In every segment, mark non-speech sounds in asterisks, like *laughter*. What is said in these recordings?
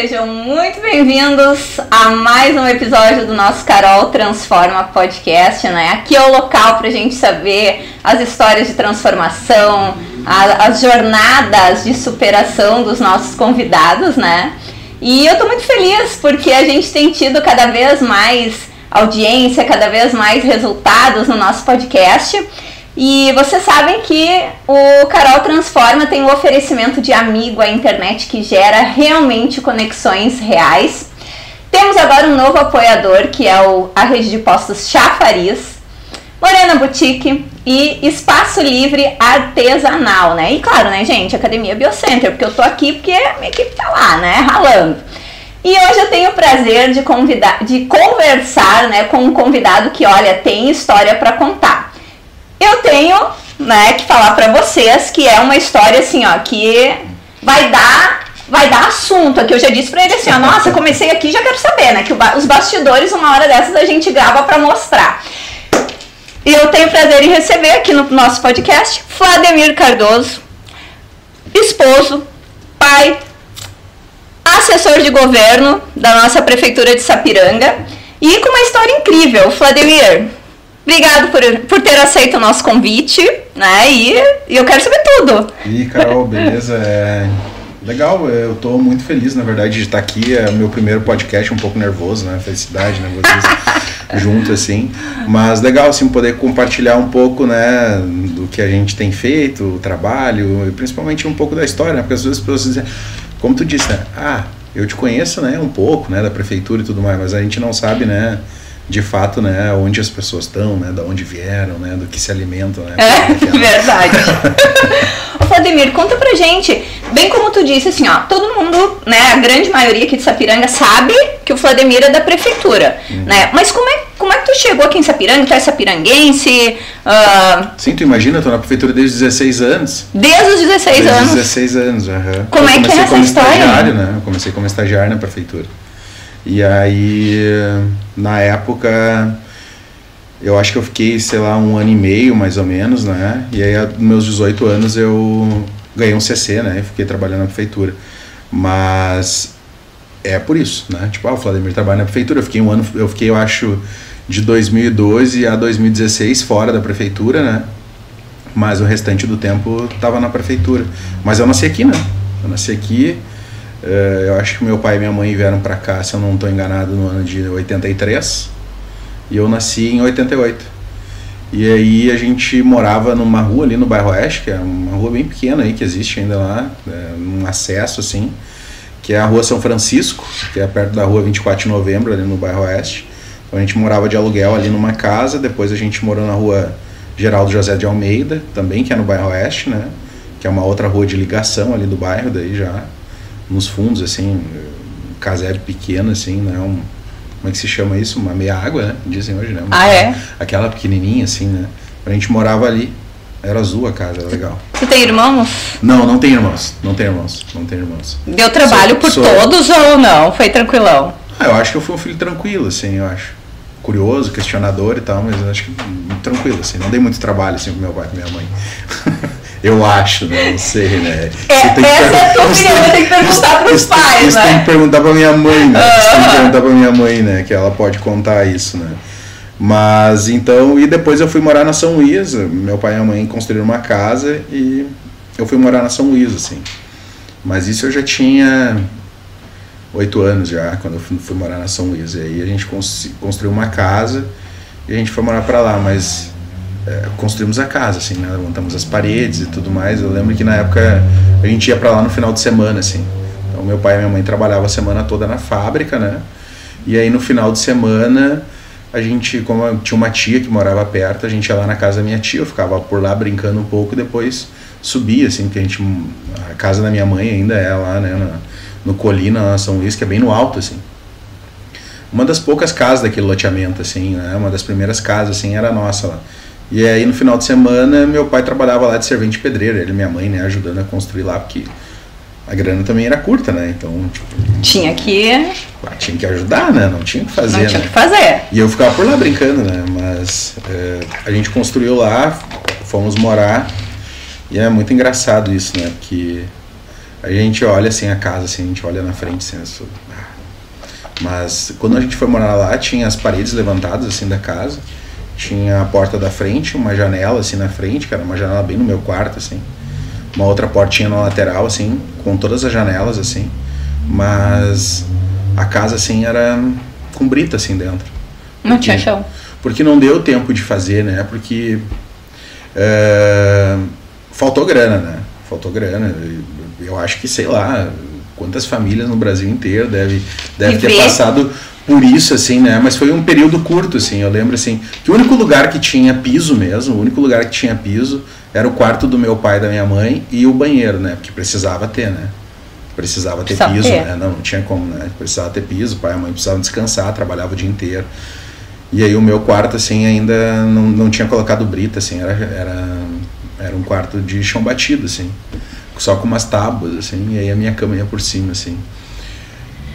sejam muito bem-vindos a mais um episódio do nosso Carol Transforma Podcast, né? Aqui é o local para a gente saber as histórias de transformação, a, as jornadas de superação dos nossos convidados, né? E eu tô muito feliz porque a gente tem tido cada vez mais audiência, cada vez mais resultados no nosso podcast. E vocês sabem que o Carol Transforma tem o um oferecimento de amigo à internet que gera realmente conexões reais. Temos agora um novo apoiador que é o, a rede de postos Chafariz, Morena Boutique e Espaço Livre Artesanal, né? E claro, né, gente, Academia Biocenter, porque eu tô aqui porque a minha equipe tá lá, né, ralando. E hoje eu tenho o prazer de, convidar, de conversar né, com um convidado que, olha, tem história para contar eu tenho, né, que falar para vocês que é uma história assim, ó, que vai dar vai dar assunto aqui. Eu já disse para ele assim, ó, nossa, comecei aqui, já quero saber, né, que os bastidores uma hora dessas a gente grava para mostrar. E eu tenho prazer em receber aqui no nosso podcast Vladimir Cardoso, esposo, pai, assessor de governo da nossa prefeitura de Sapiranga e com uma história incrível. Vladimir, Obrigado por, por ter aceito o nosso convite, né? E, e eu quero saber tudo. E Carol, beleza? É legal, eu estou muito feliz, na verdade, de estar aqui. É o meu primeiro podcast, um pouco nervoso, né? Felicidade, né? Vocês *laughs* junto, assim. Mas legal, assim, poder compartilhar um pouco, né? Do que a gente tem feito, o trabalho, e principalmente um pouco da história, né? Porque às vezes as pessoas dizem, como tu disse, né? Ah, eu te conheço, né? Um pouco, né? Da prefeitura e tudo mais, mas a gente não sabe, né? De fato, né, onde as pessoas estão, né, da onde vieram, né, do que se alimentam, né. É, verdade. *laughs* Ô, Vladimir, conta pra gente, bem como tu disse, assim, ó, todo mundo, né, a grande maioria aqui de Sapiranga sabe que o Vladimir é da prefeitura, uhum. né, mas como é, como é que tu chegou aqui em Sapiranga? Tu é sapiranguense? Uh... Sim, tu imagina, eu tô na prefeitura desde os 16 anos. Desde os 16 desde anos? Desde os 16 anos, aham. Uhum. Como eu é que é essa história? Né, eu comecei como estagiário na prefeitura. E aí, na época, eu acho que eu fiquei, sei lá, um ano e meio mais ou menos, né? E aí, aos meus 18 anos, eu ganhei um CC, né? Fiquei trabalhando na prefeitura. Mas é por isso, né? Tipo, ah, o Vladimir trabalha na prefeitura. Eu fiquei um ano, eu fiquei, eu acho, de 2012 a 2016 fora da prefeitura, né? Mas o restante do tempo estava na prefeitura. Mas eu nasci aqui, né? Eu nasci aqui eu acho que meu pai e minha mãe vieram para cá, se eu não estou enganado, no ano de 83. E eu nasci em 88. E aí a gente morava numa rua ali no bairro Oeste, que é uma rua bem pequena aí que existe ainda lá, é, um acesso assim, que é a rua São Francisco, que é perto da rua 24 de novembro, ali no bairro Oeste. Então a gente morava de aluguel ali numa casa, depois a gente morou na rua Geraldo José de Almeida, também, que é no bairro Oeste, né? Que é uma outra rua de ligação ali do bairro, daí já nos fundos, assim, casebre pequeno, assim, né? Um, como é que se chama isso? Uma meia água, né? Dizem hoje, né? Uma, ah, é? Aquela pequenininha, assim, né? A gente morava ali. Era azul a casa, era legal. Você tem irmãos? Não, não tem irmãos. Não tem irmãos. Não tem irmãos. Deu trabalho sou, por sou... todos ou não? Foi tranquilão? Ah, eu acho que eu fui um filho tranquilo, assim, eu acho. Curioso, questionador e tal, mas eu acho que tranquilo, assim. Não dei muito trabalho, assim, pro meu pai e minha mãe. *laughs* Eu acho, né? Não sei, né? É, essa é a tua opinião, eu tenho que perguntar para os pais, isso né? tem que perguntar para minha mãe, né? Isso tem que perguntar para minha mãe, né? Que ela pode contar isso, né? Mas então, e depois eu fui morar na São Luís. Meu pai e a mãe construíram uma casa e eu fui morar na São Luís, assim. Mas isso eu já tinha oito anos já, quando eu fui morar na São Luís. E aí a gente construiu uma casa e a gente foi morar para lá, mas é, construímos a casa, assim, né? Levantamos as paredes e tudo mais. Eu lembro que na época a gente ia para lá no final de semana, assim. Então meu pai e minha mãe trabalhavam a semana toda na fábrica, né? E aí no final de semana a gente, como tinha uma tia que morava perto, a gente ia lá na casa da minha tia, eu ficava por lá brincando um pouco, depois subia, assim, porque a gente, a casa da minha mãe ainda é lá, né, no Colina, na São Luís, que é bem no alto, assim. Uma das poucas casas daquele loteamento, assim, né, uma das primeiras casas, assim, era nossa lá. E aí no final de semana meu pai trabalhava lá de servente pedreiro, ele e minha mãe, né, ajudando a construir lá, porque a grana também era curta, né? Então, tipo, tinha que ah, tinha que ajudar, né? Não tinha que fazer. Não tinha né? que fazer. E eu ficava por lá brincando, né? Mas é, a gente construiu lá, fomos morar e é muito engraçado isso, né? Porque a gente olha assim a casa, assim, a gente olha na frente, assim, isso, ah. mas quando a gente foi morar lá, tinha as paredes levantadas assim da casa, tinha a porta da frente, uma janela assim na frente, que era uma janela bem no meu quarto, assim, uma outra portinha na lateral, assim, com todas as janelas, assim, mas a casa assim era com brita assim dentro. Não tinha chão. Porque não deu tempo de fazer, né? Porque é, faltou grana, né? Faltou grana. Eu acho que, sei lá, quantas famílias no Brasil inteiro deve, deve ter passado por isso, assim, né? Mas foi um período curto, assim. Eu lembro, assim, que o único lugar que tinha piso mesmo, o único lugar que tinha piso era o quarto do meu pai e da minha mãe e o banheiro, né? Porque precisava ter, né? Precisava ter piso, ter. né? Não, não tinha como, né? Precisava ter piso, o pai e a mãe precisavam descansar, trabalhava o dia inteiro. E aí o meu quarto, assim, ainda não, não tinha colocado brita, assim, era, era, era um quarto de chão batido, assim, só com umas tábuas, assim, e aí a minha cama ia por cima, assim.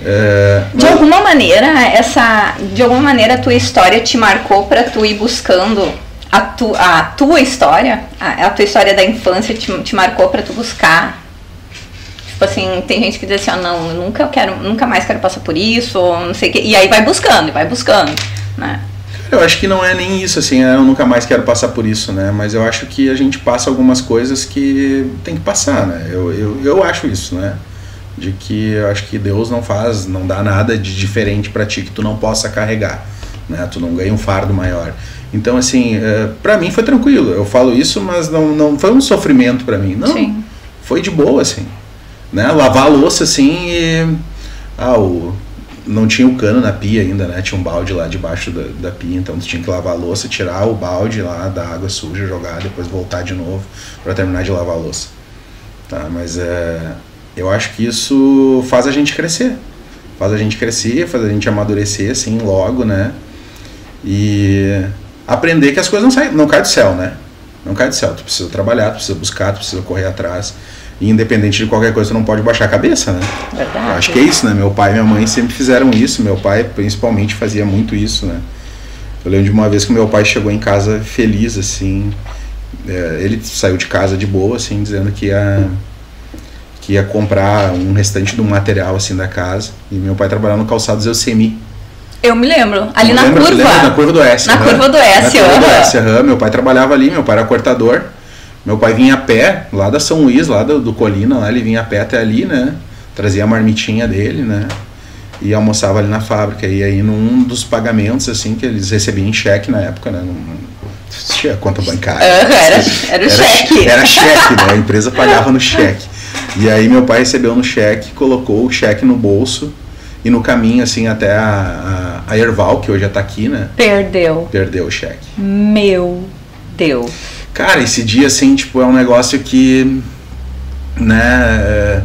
É, mas... De alguma maneira, essa, de alguma maneira a tua história te marcou para tu ir buscando a, tu, a tua história, a, a tua história da infância te, te marcou para tu buscar Tipo assim, tem gente que diz assim, ah, não, eu nunca quero, nunca mais quero passar por isso, ou não sei o quê. E aí vai buscando, vai buscando né? Eu acho que não é nem isso, assim, eu nunca mais quero passar por isso, né? Mas eu acho que a gente passa algumas coisas que tem que passar, né? Eu, eu, eu acho isso, né? De que eu acho que Deus não faz, não dá nada de diferente para ti que tu não possa carregar, né? Tu não ganha um fardo maior. Então, assim, é, para mim foi tranquilo. Eu falo isso, mas não, não foi um sofrimento para mim. Não, Sim. foi de boa, assim. Né? Lavar a louça, assim, e... Ah, o não tinha o cano na pia ainda, né? Tinha um balde lá debaixo da, da pia, então tu tinha que lavar a louça, tirar o balde lá da água suja, jogar, depois voltar de novo para terminar de lavar a louça. Tá, mas é, eu acho que isso faz a gente crescer. Faz a gente crescer, faz a gente amadurecer assim logo, né? E aprender que as coisas não saem, não caem do céu, né? Não cai do céu, tu precisa trabalhar, tu precisa buscar, tu precisa correr atrás. E independente de qualquer coisa, você não pode baixar a cabeça, né? Verdade. Eu acho que é isso, né? Meu pai e minha mãe sempre fizeram isso. Meu pai, principalmente, fazia muito isso, né? Eu lembro de uma vez que meu pai chegou em casa feliz, assim. É, ele saiu de casa de boa, assim, dizendo que ia, que ia comprar um restante do material, assim, da casa. E meu pai trabalhava no calçado Eusemi. Eu me lembro. Ali na lembro, curva. Lembro, na curva do S. Na curva do S, Na curva do S, uhum. Meu pai trabalhava ali, meu pai era cortador. Meu pai vinha a pé, lá da São Luís, lá do, do Colina, lá ele vinha a pé até ali, né? Trazia a marmitinha dele, né? E almoçava ali na fábrica. E aí, num dos pagamentos, assim, que eles recebiam em cheque na época, né? Não tinha conta bancária. Uhum, era, era o cheque. Era cheque, né? A empresa pagava no cheque. E aí, meu pai recebeu no cheque, colocou o cheque no bolso e no caminho, assim, até a, a, a Erval, que hoje já tá aqui, né? Perdeu. Perdeu o cheque. Meu Deus. Cara, esse dia, assim, tipo, é um negócio que, né, é,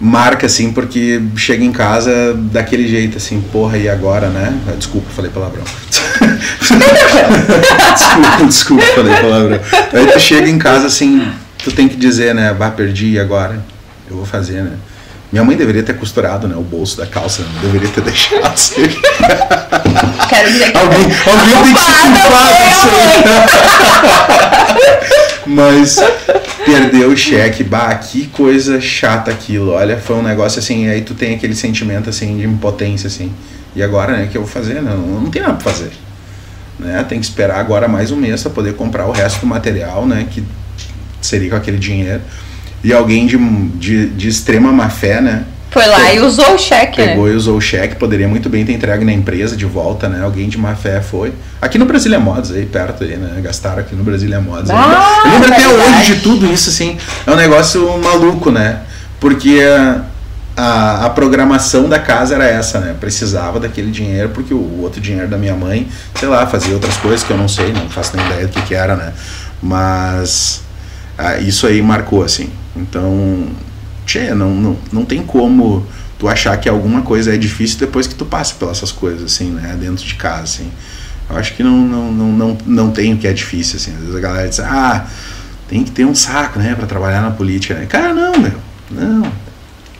marca, assim, porque chega em casa daquele jeito, assim, porra, e agora, né? Desculpa, falei palavrão. *laughs* desculpa, desculpa, falei palavrão. Aí tu chega em casa, assim, tu tem que dizer, né, vá, perdi, agora? Eu vou fazer, né? Minha mãe deveria ter costurado né, o bolso da calça, não deveria ter *laughs* deixado assim. Quero dizer que alguém, alguém tem que se culpar disso *laughs* Mas perdeu o cheque, bah, que coisa chata aquilo. Olha, foi um negócio assim, aí tu tem aquele sentimento assim de impotência assim. E agora, né, que eu vou fazer? Não, não tem nada pra fazer. Né? Tem que esperar agora mais um mês para poder comprar o resto do material, né, que seria com aquele dinheiro e alguém de, de, de extrema má fé, né? Foi lá e usou o cheque, né? Pegou né? e usou o cheque, poderia muito bem ter entregue na empresa de volta, né? Alguém de má fé foi. Aqui no Brasília Mods, aí perto aí, né? Gastaram aqui no Brasília Mods. Ah, eu lembro, até hoje de tudo isso, assim. É um negócio maluco, né? Porque a, a, a, programação da casa era essa, né? Precisava daquele dinheiro, porque o outro dinheiro da minha mãe, sei lá, fazia outras coisas que eu não sei, não faço nem ideia do que, que era, né? Mas ah, isso aí marcou, assim. Então, tchê, não, não, não tem como tu achar que alguma coisa é difícil depois que tu passa pelas essas coisas, assim, né? Dentro de casa, assim. Eu acho que não, não, não, não, não tem o que é difícil, assim. Às vezes a galera diz, ah, tem que ter um saco, né, para trabalhar na política. Né? Cara, não, meu. Não.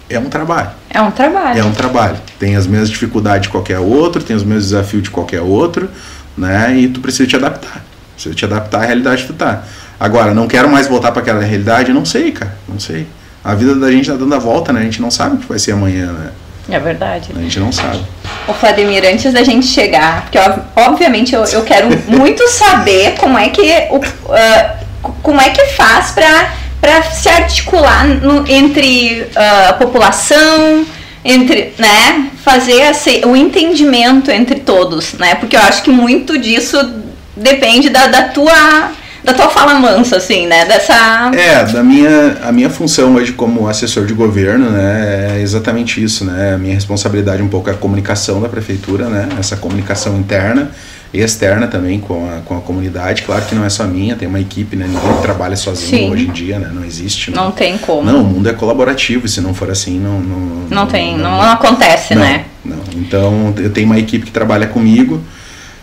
É um trabalho. É um trabalho. É um trabalho. Tem as mesmas dificuldades de qualquer outro, tem os mesmos desafios de qualquer outro, né? E tu precisa te adaptar. Precisa te adaptar à realidade que tu tá. Agora, não quero mais voltar para aquela realidade? Não sei, cara, não sei. A vida da gente tá dando a volta, né? A gente não sabe o que vai ser amanhã, né? É verdade. A gente não sabe. O Vladimir, antes da gente chegar, porque obviamente eu, eu quero *laughs* muito saber como é que o, uh, como é que faz para se articular no, entre uh, a população, entre, né, fazer esse, o entendimento entre todos, né? Porque eu acho que muito disso depende da, da tua da tua fala mansa, assim, né? Dessa. É, da minha, a minha função hoje como assessor de governo, né, é exatamente isso, né? A minha responsabilidade um pouco é a comunicação da prefeitura, né? Essa comunicação interna e externa também com a, com a comunidade. Claro que não é só minha, tem uma equipe, né? Ninguém trabalha sozinho Sim. hoje em dia, né? Não existe. Não, não tem como. Não, o mundo é colaborativo, se não for assim, não. Não, não, não tem, não, não acontece, né? Não. Então eu tenho uma equipe que trabalha comigo,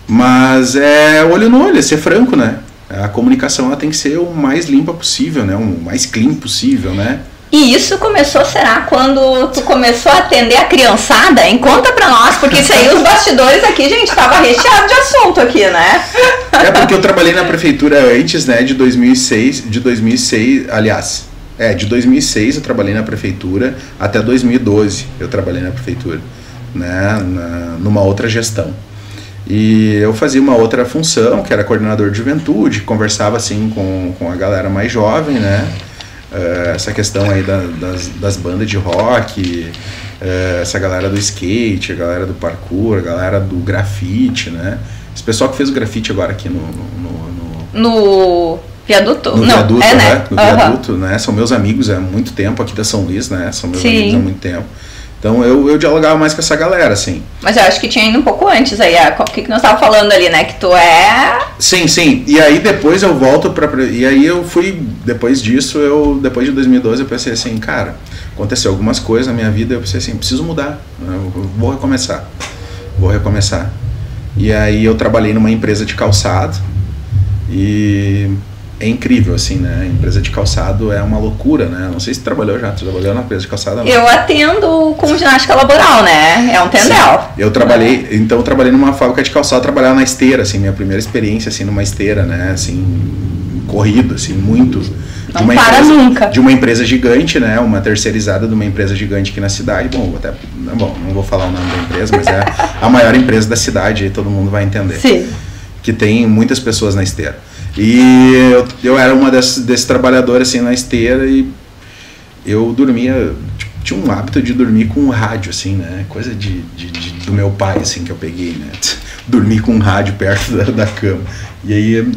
mas é olho no olho, é ser franco, né? A comunicação ela tem que ser o mais limpa possível, né? O mais clean possível, né? E isso começou, será, quando tu começou a atender a criançada? Hein? Conta pra nós, porque isso aí, os bastidores aqui, gente, tava recheado de assunto aqui, né? É porque eu trabalhei na prefeitura antes, né, de 2006, de 2006, aliás, é, de 2006 eu trabalhei na prefeitura até 2012 eu trabalhei na prefeitura, né, na, numa outra gestão. E eu fazia uma outra função, que era coordenador de juventude, conversava assim com, com a galera mais jovem, né? Uh, essa questão aí da, das, das bandas de rock, uh, essa galera do skate, a galera do parkour, a galera do grafite, né? Esse pessoal que fez o grafite agora aqui no. No, no, no viaduto? No Não, viaduto, é, né? né? No uhum. viaduto, né? São meus amigos há muito tempo aqui da São Luís, né? São meus Sim. amigos há muito tempo. Então eu, eu dialogava mais com essa galera, assim. Mas eu acho que tinha ido um pouco antes aí, o que, que nós estávamos falando ali, né? Que tu é. Sim, sim. E aí depois eu volto pra. E aí eu fui. Depois disso, eu. Depois de 2012, eu pensei assim, cara, aconteceu algumas coisas na minha vida, eu pensei assim, preciso mudar. Eu vou recomeçar. Vou recomeçar. E aí eu trabalhei numa empresa de calçado. E é incrível, assim, né? A empresa de calçado é uma loucura, né? Não sei se trabalhou já, tu trabalhou na empresa de calçado? Não. Eu atendo com ginástica laboral, né? É um tendel. Sim. Eu trabalhei, é. então eu trabalhei numa fábrica de calçado, trabalhava na esteira, assim, minha primeira experiência, assim, numa esteira, né? Assim, corrido, assim, muito. Não de uma para empresa, nunca. De uma empresa gigante, né? Uma terceirizada de uma empresa gigante aqui na cidade. Bom, até, bom, não vou falar o nome da empresa, mas é a maior empresa da cidade, todo mundo vai entender. Sim. Que tem muitas pessoas na esteira. E eu, eu era uma dessas, desses trabalhadores assim na esteira e eu dormia, tipo, tinha um hábito de dormir com um rádio, assim, né? Coisa de, de, de, do meu pai, assim, que eu peguei, né? *laughs* Dormir com um rádio perto da, da cama. E aí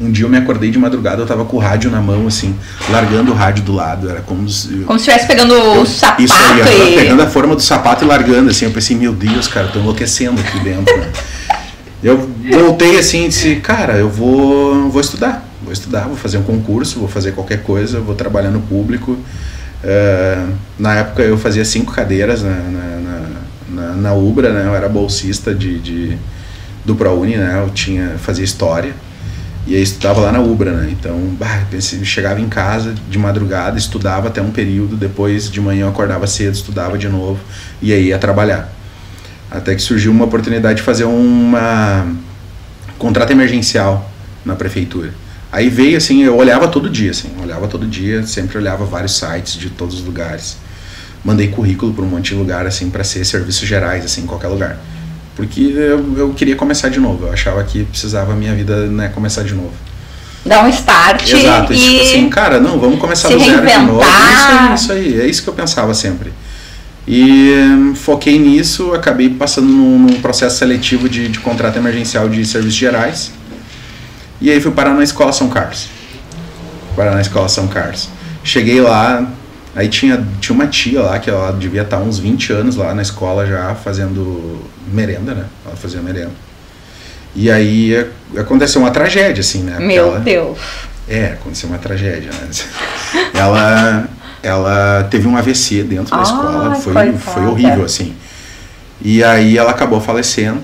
um dia eu me acordei de madrugada, eu tava com o rádio na mão, assim, largando o rádio do lado. Era como se. Como se estivesse pegando eu, o sapato. Isso aí, e... pegando a forma do sapato e largando, assim. Eu pensei, meu Deus, cara, eu tô enlouquecendo aqui dentro. Né? *laughs* Eu voltei assim e disse, cara, eu vou, vou estudar. Vou estudar, vou fazer um concurso, vou fazer qualquer coisa, vou trabalhar no público. Uh, na época eu fazia cinco cadeiras na, na, na, na Ubra, né? Eu era bolsista de, de, do ProUni, né? Eu tinha, fazia história. E aí estudava lá na Ubra, né? Então, bah, pensei, chegava em casa de madrugada, estudava até um período, depois de manhã eu acordava cedo, estudava de novo e aí ia trabalhar. Até que surgiu uma oportunidade de fazer uma contrato emergencial na prefeitura. Aí veio assim, eu olhava todo dia, assim, olhava todo dia, sempre olhava vários sites de todos os lugares. Mandei currículo para um monte de lugar assim para ser serviços gerais assim, em qualquer lugar. Porque eu, eu queria começar de novo, eu achava que precisava a minha vida, né, começar de novo. Dar um start Exato, e tipo assim, cara, não, vamos começar do zero de novo. Isso aí, isso aí, é isso que eu pensava sempre. E hum, foquei nisso, acabei passando num, num processo seletivo de, de, contrato emergencial de serviços gerais. E aí fui parar na escola São Carlos. Parar na escola São Carlos. Cheguei lá, aí tinha, tinha uma tia lá, que ela devia estar uns 20 anos lá na escola já fazendo merenda, né? Ela fazia merenda. E aí aconteceu uma tragédia, assim, né? Meu ela, Deus! É, aconteceu uma tragédia, né? *laughs* Ela ela teve um AVC dentro da escola, foi, foi horrível, assim. E aí ela acabou falecendo.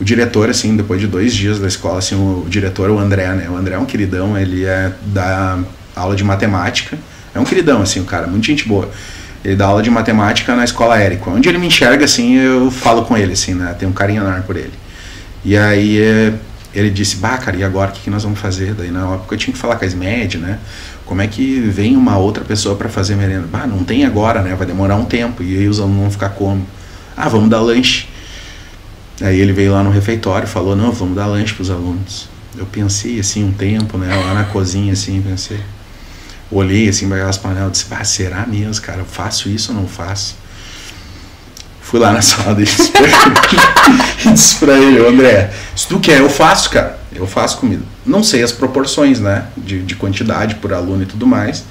O diretor, assim, depois de dois dias da escola, assim, o, o diretor, o André, né? O André é um queridão, ele é da aula de matemática. É um queridão, assim, o cara, muito gente boa. Ele dá aula de matemática na escola Érico. Onde ele me enxerga, assim, eu falo com ele, assim, né? Tenho um carinho enorme por ele. E aí ele disse, bah, cara, e agora o que, que nós vamos fazer? Daí na época eu tinha que falar com a SMED, né? Como é que vem uma outra pessoa para fazer merenda? Bah, não tem agora, né? Vai demorar um tempo. E aí os alunos vão ficar como? Ah, vamos dar lanche. Aí ele veio lá no refeitório e falou, não, vamos dar lanche para os alunos. Eu pensei assim um tempo, né? Lá na cozinha, assim, pensei. Olhei assim para aquelas panelas e disse, será mesmo, cara? Eu faço isso ou não faço? Fui lá na *laughs* sala dele e disse pra ele, André, se tu quer, eu faço, cara. Eu faço comida. Não sei as proporções, né? De, de quantidade por aluno e tudo mais.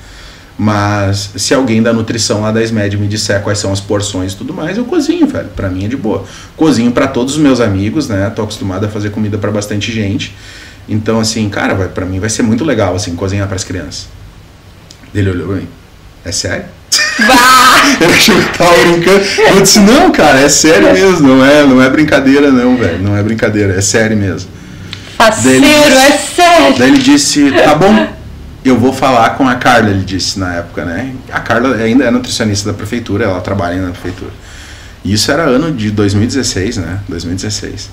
Mas se alguém da nutrição lá da SMED me disser quais são as porções e tudo mais, eu cozinho, velho. Pra mim é de boa. Cozinho para todos os meus amigos, né? Tô acostumado a fazer comida para bastante gente. Então, assim, cara, vai, pra mim vai ser muito legal, assim, cozinhar para as crianças. Ele olhou pra mim. É sério? Eu achei que tava brincando. Eu disse, não, cara, é sério mesmo, não é, não é brincadeira não, velho. Não é brincadeira, é sério mesmo. Parceiro, é sério. Daí ele disse, tá bom, eu vou falar com a Carla, ele disse na época, né? A Carla ainda é nutricionista da prefeitura, ela trabalha na prefeitura. E isso era ano de 2016, né? 2016.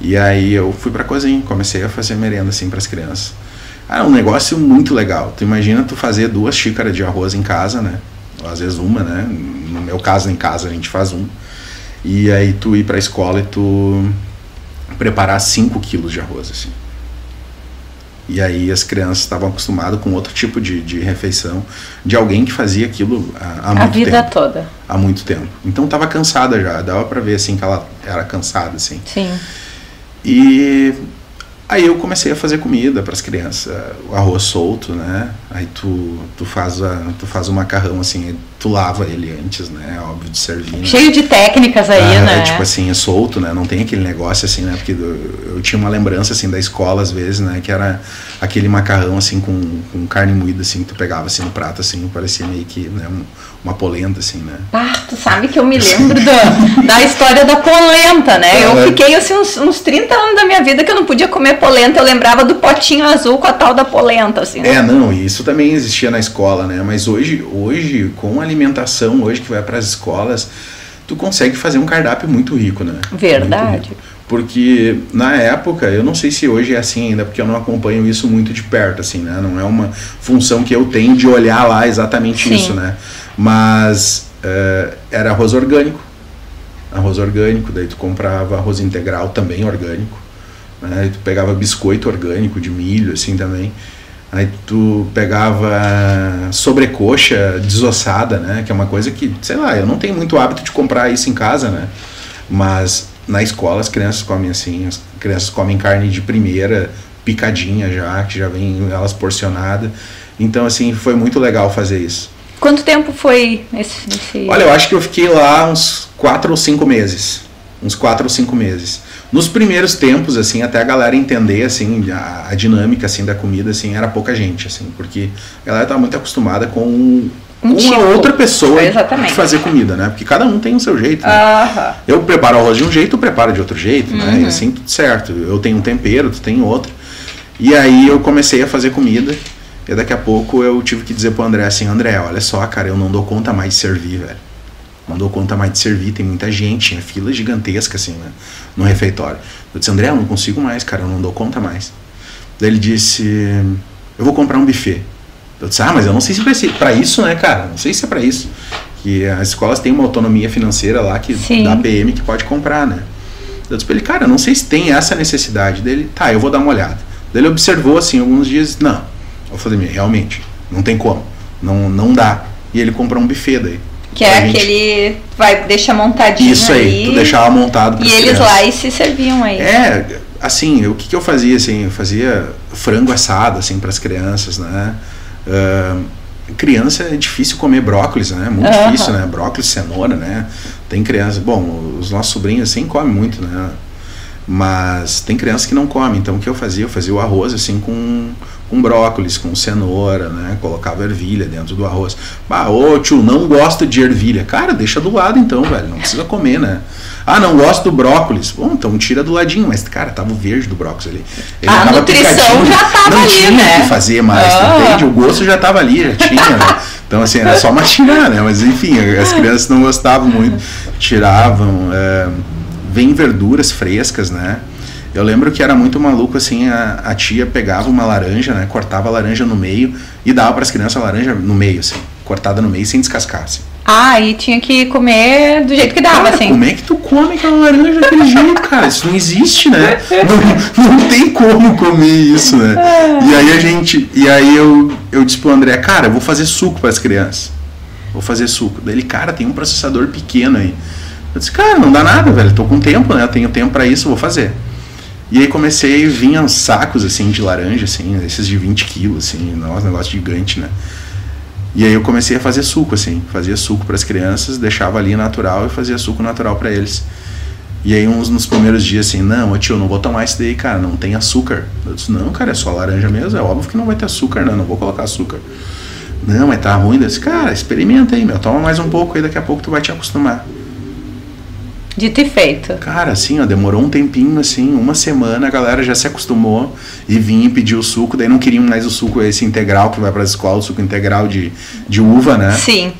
E aí eu fui pra cozinha, comecei a fazer merenda assim para as crianças. Ah, é um negócio muito legal. Tu imagina tu fazer duas xícaras de arroz em casa, né? Às vezes uma, né? No meu caso, em casa, a gente faz um. E aí tu ir pra escola e tu preparar 5 quilos de arroz, assim. E aí as crianças estavam acostumadas com outro tipo de, de refeição de alguém que fazia aquilo há, há muito tempo. A vida toda. Há muito tempo. Então estava cansada já, dava para ver assim que ela era cansada assim. Sim. E Aí eu comecei a fazer comida para as crianças, o arroz solto, né? Aí tu, tu, faz a, tu faz o macarrão assim, tu lava ele antes, né? Óbvio de servir. Né? Cheio de técnicas aí, ah, né? É, tipo assim, é solto, né? Não tem aquele negócio assim, né? Porque eu, eu, tinha uma lembrança assim da escola às vezes, né? Que era aquele macarrão assim com, com carne moída assim, que tu pegava assim no prato assim, parecia meio que, né? Um, uma polenta, assim, né? Ah, tu sabe que eu me lembro da, da história da polenta, né? Eu fiquei, assim, uns, uns 30 anos da minha vida que eu não podia comer polenta, eu lembrava do potinho azul com a tal da polenta, assim. Né? É, não, isso também existia na escola, né? Mas hoje, hoje com a alimentação, hoje que vai para as escolas, tu consegue fazer um cardápio muito rico, né? Verdade. Rico. Porque na época, eu não sei se hoje é assim ainda, porque eu não acompanho isso muito de perto, assim, né? Não é uma função que eu tenho de olhar lá exatamente Sim. isso, né? Mas uh, era arroz orgânico. Arroz orgânico, daí tu comprava arroz integral também orgânico. Né? Tu pegava biscoito orgânico de milho, assim também. Aí tu pegava sobrecoxa desossada, né? Que é uma coisa que, sei lá, eu não tenho muito hábito de comprar isso em casa, né? Mas na escola as crianças comem assim, as crianças comem carne de primeira, picadinha já, que já vem elas porcionadas. Então, assim, foi muito legal fazer isso. Quanto tempo foi esse, esse, Olha, eu acho que eu fiquei lá uns quatro ou cinco meses. Uns quatro ou cinco meses. Nos primeiros tempos, assim, até a galera entender, assim, a, a dinâmica, assim, da comida, assim, era pouca gente, assim, porque a galera tá muito acostumada com um uma tipo. outra pessoa Exatamente. fazer comida, né? Porque cada um tem o seu jeito. Né? Uh -huh. Eu preparo arroz de um jeito, tu prepara de outro jeito, né? E uhum. assim tudo certo. Eu tenho um tempero, tu tem outro. E aí eu comecei a fazer comida. E daqui a pouco eu tive que dizer pro André assim, André, olha só, cara, eu não dou conta mais de servir, velho. Não dou conta mais de servir, tem muita gente, tinha fila gigantesca, assim, né, no refeitório. Eu disse, André, eu não consigo mais, cara, eu não dou conta mais. Daí ele disse, eu vou comprar um buffet. Eu disse, ah, mas eu não sei se vai ser pra isso, né, cara? Não sei se é pra isso. Que as escolas têm uma autonomia financeira lá que Sim. da PM que pode comprar, né? Eu disse pra ele, cara, não sei se tem essa necessidade dele. Tá, eu vou dar uma olhada. Daí ele observou assim alguns dias, não, eu falei, realmente, não tem como. Não, não dá. E ele comprou um buffet daí. Que é gente. aquele. Vai, deixa montadinho. Isso aí, tu deixava montado E eles crianças. lá e se serviam aí. É, assim, o que, que eu fazia, assim, eu fazia frango assado, assim, para as crianças, né? Uh, criança é difícil comer brócolis, né? Muito uhum. difícil, né? Brócolis, cenoura, né? Tem criança. Bom, os nossos sobrinhos assim comem muito, né? Mas tem crianças que não comem. Então o que eu fazia? Eu fazia o arroz assim com com brócolis, com cenoura, né? Colocava ervilha dentro do arroz. Ah, ô tio, não gosto de ervilha. Cara, deixa do lado então, velho. Não precisa comer, né? Ah, não gosto do brócolis. Bom, então tira do ladinho. Mas, cara, tava o verde do brócolis ali. Ele a nutrição já tava não ali, tinha né? que fazer mais, ah. entende? O gosto já tava ali, já tinha, né? Então, assim, era só mastigar, né? Mas, enfim, as crianças não gostavam muito. Tiravam. É, vem verduras frescas, né? Eu lembro que era muito maluco assim, a, a tia pegava uma laranja, né, cortava a laranja no meio e dava para as crianças a laranja no meio assim, cortada no meio sem descascar assim. Ah, e tinha que comer do jeito que dava, Cara, assim. como é que tu come aquela laranja daquele *laughs* jeito, cara? Isso não existe, né? Não, não tem como comer isso, né? E aí a gente. E aí eu, eu disse pro André, cara, eu vou fazer suco para as crianças. Vou fazer suco. Daí ele, cara, tem um processador pequeno aí. Eu disse, cara, não dá nada, velho. Tô com tempo, né? Eu tenho tempo para isso, vou fazer. E aí comecei, vinham sacos assim de laranja, assim, esses de 20 quilos, assim, nossa, negócio gigante, né? E aí eu comecei a fazer suco, assim, fazia suco para as crianças, deixava ali natural e fazia suco natural para eles. E aí uns nos primeiros dias assim, não, tio, não vou tomar isso daí, cara, não tem açúcar. Eu disse, não, cara, é só laranja mesmo, é óbvio que não vai ter açúcar, não, não vou colocar açúcar. Não, mas tá ruim. Eu disse, cara, experimenta aí, meu, toma mais um pouco aí, daqui a pouco tu vai te acostumar. Dito e feito. Cara, assim, ó, demorou um tempinho, assim, uma semana, a galera já se acostumou e vinha e pediu o suco, daí não queriam mais o suco esse integral que vai para as escolas, o suco integral de, de uva, né? Sim.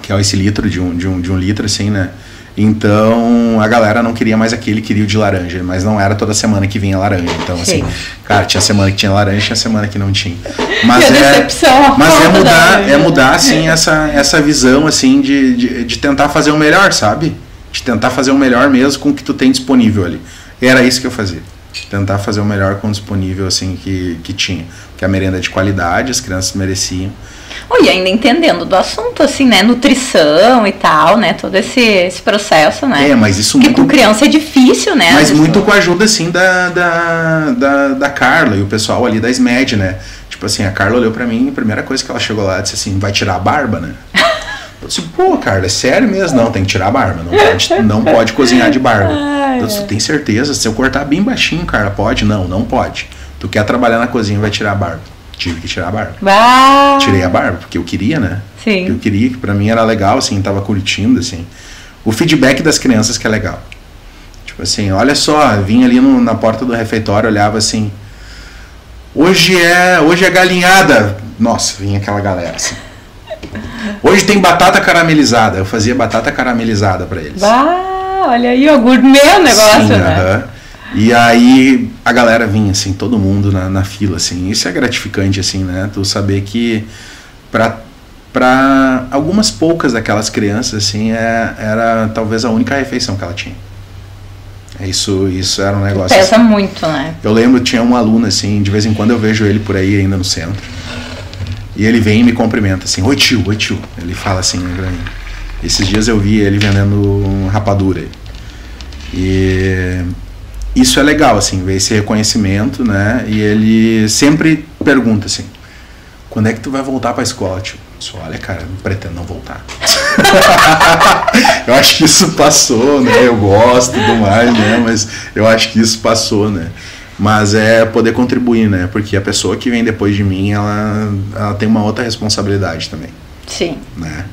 Que é esse litro de um, de, um, de um litro, assim, né? Então a galera não queria mais aquele, queria o de laranja, mas não era toda semana que vinha laranja. Então, assim, Sim. cara, tinha semana que tinha laranja, tinha semana que não tinha. Mas é, mas é *laughs* mudar, laranja. é mudar assim essa, essa visão assim de, de, de tentar fazer o melhor, sabe? De tentar fazer o melhor mesmo com o que tu tem disponível ali. Era isso que eu fazia. Tentar fazer o melhor com o disponível assim que, que tinha. Porque a merenda é de qualidade, as crianças mereciam. Oh, e ainda entendendo do assunto, assim, né? Nutrição e tal, né? Todo esse, esse processo, né? É, mas isso Porque muito com criança é difícil, né? Mas muito com a ajuda, assim, da, da, da, da Carla e o pessoal ali da SMED, né? Tipo assim, a Carla olhou pra mim e a primeira coisa que ela chegou lá disse assim, vai tirar a barba, né? Eu disse, pô, Carla, é sério mesmo? Não, tem que tirar a barba, não pode, *laughs* não pode cozinhar de barba. Ai, Eu disse, tu tem certeza? Se eu cortar bem baixinho, Carla, pode? Não, não pode. Tu quer trabalhar na cozinha, vai tirar a barba. Tive que tirar a barba. Ah, Tirei a barba, porque eu queria, né? Sim. Eu queria, que pra mim era legal, assim, tava curtindo, assim. O feedback das crianças que é legal. Tipo assim, olha só, vinha ali no- na porta do refeitório, olhava assim. Hoje é, hoje é galinhada. Nossa, vinha aquela galera assim. Hoje tem batata caramelizada. Eu fazia batata caramelizada pra eles. Bah, olha aí, ó, gourmet o negócio, Sim, né? aham. E aí a galera vinha, assim, todo mundo na, na fila, assim. Isso é gratificante, assim, né? Tu saber que pra, pra algumas poucas daquelas crianças, assim, é, era talvez a única refeição que ela tinha. É Isso, isso era um negócio. Pesa assim. muito, né? Eu lembro, tinha um aluno, assim, de vez em quando eu vejo ele por aí ainda no centro. E ele vem e me cumprimenta, assim, oi tio, oi tio. Ele fala assim. Esses dias eu vi ele vendendo rapadura. E isso é legal, assim, ver esse reconhecimento, né? E ele sempre pergunta assim, quando é que tu vai voltar pra escola, tio? Disse, olha, cara, não pretendo não voltar. *laughs* eu acho que isso passou, né? Eu gosto tudo mais, né? Mas eu acho que isso passou, né? Mas é poder contribuir, né? Porque a pessoa que vem depois de mim, ela, ela tem uma outra responsabilidade também, Sim. né?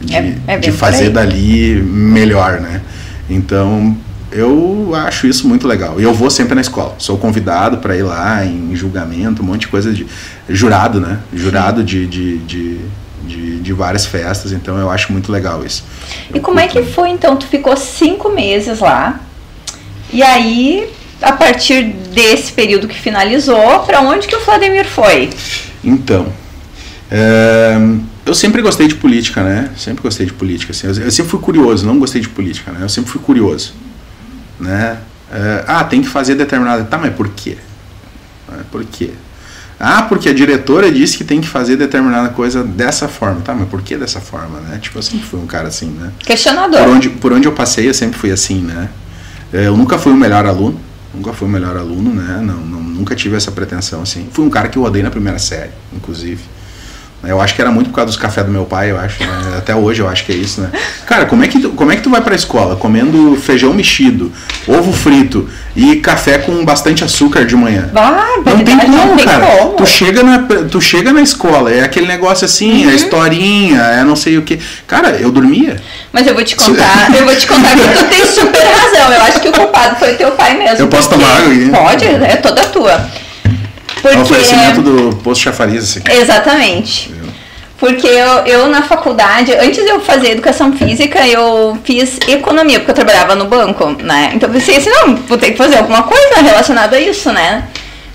De, É- é de fazer dali melhor, né? Então, eu acho isso muito legal. E eu vou sempre na escola. Sou convidado para ir lá em julgamento, um monte de coisa de jurado, né? Jurado de, de, de, de, de várias festas. Então, eu acho muito legal isso. E Eu como é curto que foi então? Tu ficou cinco meses lá. E aí, a partir desse período que finalizou, pra onde que o Vladimir foi? Então, é, eu sempre gostei de política, né? Sempre gostei de política. Assim. Eu, sempre fui curioso, não gostei de política, né? Eu sempre fui curioso, né? É, ah, tem que fazer determinada... Tá, mas por quê? Por quê? Ah, porque a diretora disse que tem que fazer determinada coisa dessa forma. Tá, mas por que dessa forma, né? Tipo, eu sempre fui um cara assim, né? Questionador. Por onde, por onde eu passei, eu sempre fui assim, né? É, Eu nunca fui o melhor aluno, nunca fui o melhor aluno, né? Não, não, nunca tive essa pretensão, assim. Fui um cara que eu odeio na primeira série, inclusive. Eu acho que era muito por causa dos cafés do meu pai, eu acho. né? *laughs* Até hoje eu acho que é isso, né? Cara, como é que tu, como é que tu vai pra escola comendo feijão mexido, ovo frito e café com bastante açúcar de manhã? Não tem como, não tem cara. como. Tu chega, na, tu chega na escola, é aquele negócio assim, Uhum. é historinha, é não sei o que. Cara, eu dormia. Mas eu vou te contar, *laughs* eu vou te contar que tu tem super razão. Eu acho que o culpado foi teu pai mesmo. Eu posso tomar água? Pode, é toda tua. É o Porque. oferecimento do posto chafariz, assim. Exatamente. Porque eu, eu na faculdade, antes de eu fazer educação física, eu fiz economia, porque eu trabalhava no banco, né? Então eu pensei assim, não, vou ter que fazer alguma coisa relacionada a isso, né?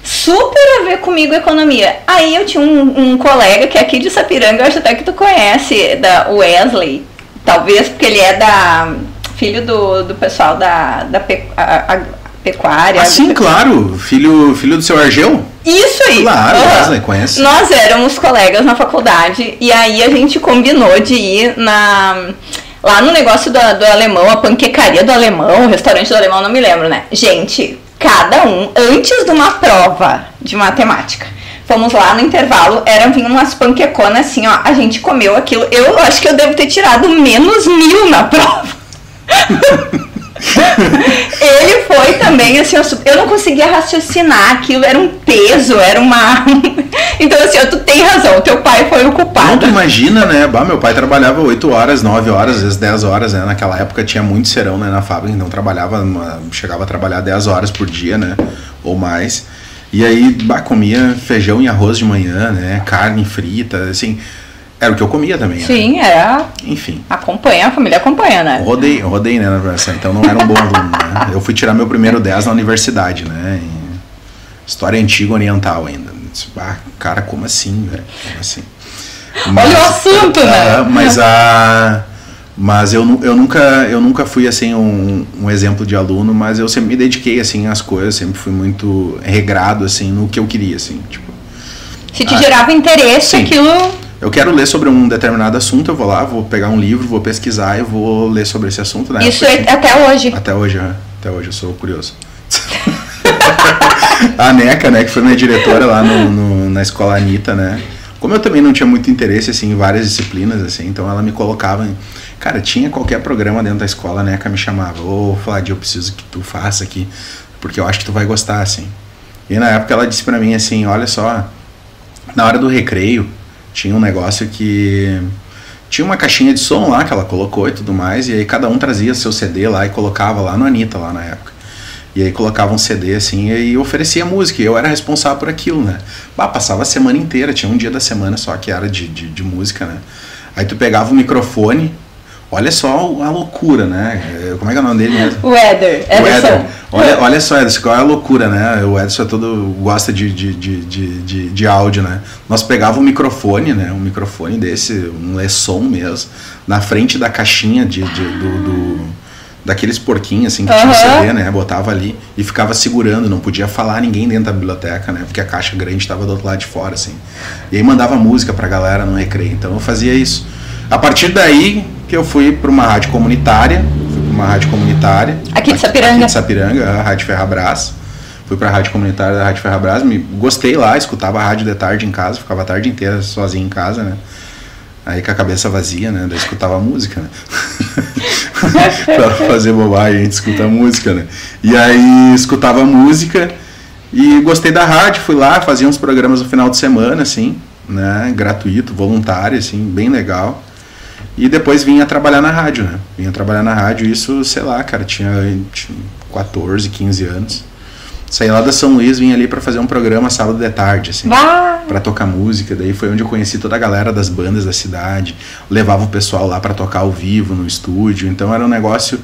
Super a ver comigo economia. Aí eu tinha um, um colega que é aqui de Sapiranga, eu acho até que tu conhece, da Wesley. Talvez porque ele é da. filho do, do pessoal da, da a, a, pecuária. Ah, sim, claro. Filho, filho do seu Argel? Isso aí. Claro, uhum. Conhece. Nós éramos colegas na faculdade e aí a gente combinou de ir na lá no negócio do, do alemão, a panquecaria do alemão, o restaurante do alemão, não me lembro, né? Gente, cada um, antes de uma prova de matemática, fomos lá no intervalo, eram vinham umas panqueconas assim, ó, a gente comeu aquilo. Eu acho que eu devo ter tirado menos mil na prova. *laughs* *laughs* ele foi também, assim, eu não conseguia raciocinar, aquilo era um peso, era uma. *laughs* então, assim, tu tem razão, teu pai foi o culpado. Não, tu imagina, né? Bah, meu pai trabalhava 8 horas, 9 horas, às vezes 10 horas, né? Naquela época tinha muito serão né, na fábrica, então trabalhava, chegava a trabalhar 10 horas por dia, né? Ou mais. E aí, bah, comia feijão e arroz de manhã, né? Carne frita, assim. Era o que eu comia também. Né? Sim, né? era. Enfim. Acompanha, a família acompanha, né? rodei, rodei, né, na universidade, então não era um bom aluno, né? Eu fui tirar meu primeiro 10 na universidade, né? Em história antiga oriental ainda. Ah, cara, como assim, velho? Como assim? Mas, Olha o assunto, né? Mas a. Mas eu, eu, nunca, eu nunca fui assim um, um exemplo de aluno, mas eu sempre me dediquei assim às coisas, sempre fui muito regrado assim no que eu queria assim, tipo. Se te ah, gerava interesse, sim. aquilo eu quero ler sobre um determinado assunto, eu vou lá, vou pegar um livro, vou pesquisar e vou ler sobre esse assunto. Né? Isso é até hoje. Até hoje, até hoje eu sou curioso. *laughs* a Neca, né, que foi minha diretora lá no, no, na escola Anitta, né? Como eu também não tinha muito interesse assim, em várias disciplinas, assim, então ela me colocava em. Cara, tinha qualquer programa dentro da escola, a Neca me chamava, ô oh, Flávio, eu preciso que tu faça aqui, porque eu acho que tu vai gostar, assim. E na época ela disse para mim assim, olha só, na hora do recreio, tinha um negócio que tinha uma caixinha de som lá que ela colocou e tudo mais, e aí cada um trazia seu CD lá e colocava lá no Anitta, lá na época. E aí colocava um CD assim e oferecia música, e eu era responsável por aquilo, né? Bah, passava a semana inteira, tinha um dia da semana só que era de, de, de música, né? Aí tu pegava o microfone, Olha só a loucura, né? Como é que é o nome dele mesmo? O Eder. Ederson. Olha, olha só, Ederson, qual é a loucura, né? O Ederson é todo gosta de, de, de, de, de, áudio, né? Nós pegava um microfone, né? Um microfone desse, um lesson mesmo, na frente da caixinha de, de do, do, daqueles porquinhos assim que uhum. tinha CD, né? Botava ali e ficava segurando, não podia falar ninguém dentro da biblioteca, né? Porque a caixa grande estava do outro lado de fora, assim. E aí mandava música pra galera no recreio. Então eu fazia isso. A partir daí, eu fui para uma rádio comunitária, fui para uma rádio comunitária. Aqui de Sapiranga. Aqui de Sapiranga, a Rádio Ferrabras. Fui para a rádio comunitária da Rádio Ferrabras, me gostei lá, escutava a rádio de tarde em casa, ficava a tarde inteira sozinho em casa, né? Aí com a cabeça vazia, né? Daí escutava música, né? *laughs* pra fazer bobagem, a gente escuta música, né? E aí escutava música e gostei da rádio, fui lá, fazia uns programas no final de semana, assim, né? Gratuito, voluntário, assim, bem legal. E depois vinha trabalhar na rádio, né? Vinha trabalhar na rádio, isso, sei lá, cara, tinha, tinha 14, 15 anos. Saí lá da São Luís, vim ali para fazer um programa sábado de tarde, assim. para tocar música. Daí foi onde eu conheci toda a galera das bandas da cidade. Levava o pessoal lá para tocar ao vivo no estúdio. Então era um negócio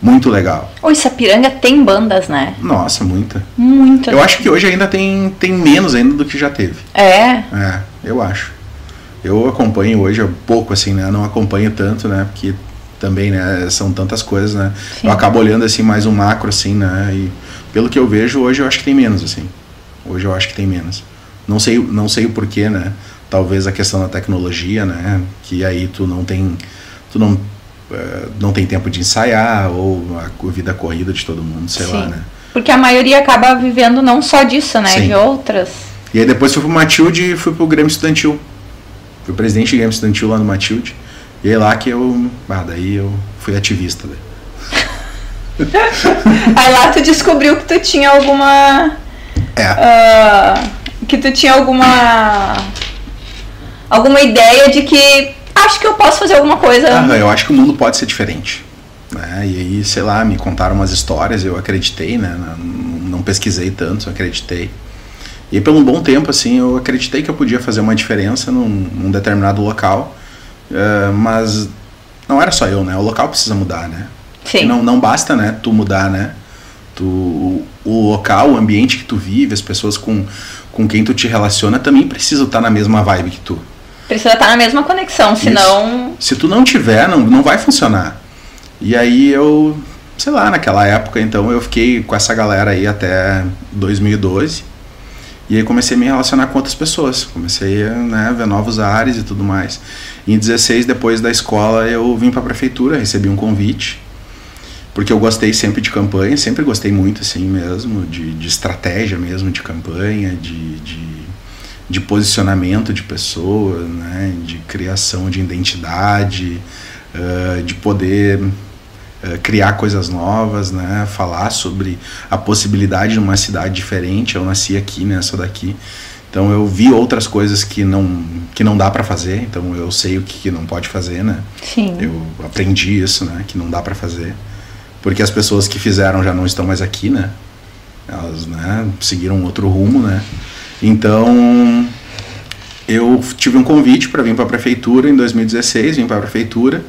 muito legal. O Sapiranga tem bandas, né? Nossa, muita. Muita. Eu acho que hoje ainda tem, tem menos ainda do que já teve. É? É, eu acho. Eu acompanho hoje um pouco assim, né? Não acompanho tanto, né? Porque também, né? São tantas coisas, né? Sim. Eu acabo olhando assim mais um macro, assim, né? E pelo que eu vejo hoje, eu acho que tem menos, assim. Hoje eu acho que tem menos. Não sei, não sei o porquê, né? Talvez a questão da tecnologia, né? Que aí tu não tem, tu não uh, não tem tempo de ensaiar ou a vida corrida de todo mundo, sei Sim. lá, né? Porque a maioria acaba vivendo não só disso, né? Sim. De outras. E aí depois fui pro Matilde e fui pro Grêmio Estudantil. Fui presidente de Grêmio Estudantil lá no Matilde. E aí lá que eu. Ah, daí eu fui ativista. Daí. *laughs* aí lá tu descobriu que tu tinha alguma. É. Uh, que tu tinha alguma. alguma ideia de que acho que eu posso fazer alguma coisa. Ah, eu acho que o mundo pode ser diferente. Né? E aí, sei lá, me contaram umas histórias, eu acreditei, né? Não, não pesquisei tanto, acreditei. E por um bom tempo, assim, eu acreditei que eu podia fazer uma diferença num, num determinado local, uh, mas não era só eu, né? O local precisa mudar, né? Sim. E não, não basta, né, tu mudar, né? Tu, o, o local, o ambiente que tu vive, as pessoas com, com quem tu te relaciona também precisam estar na mesma vibe que tu. Precisa estar na mesma conexão, senão. Isso. Se tu não tiver, não, não vai funcionar. E aí eu, sei lá, naquela época, então eu fiquei com essa galera aí até 2012. E aí comecei a me relacionar com outras pessoas. Comecei a né, ver novos ares e tudo mais. Em 16, depois da escola, eu vim para a prefeitura, recebi um convite porque eu gostei sempre de campanha, sempre gostei muito assim mesmo, de, de estratégia mesmo de campanha, de, de, de, posicionamento de pessoas, né, de criação de identidade, uh, de poder criar coisas novas, né, falar sobre a possibilidade de uma cidade diferente. Eu nasci aqui, né, sou daqui. Então eu vi outras coisas que não que não dá para fazer, então eu sei o que, que não pode fazer, né? Sim. Eu aprendi isso, né, que não dá para fazer porque as pessoas que fizeram já não estão mais aqui, né? Elas né, seguiram outro rumo, né? Então, eu tive um convite para vir para a prefeitura em 2016, vim para a prefeitura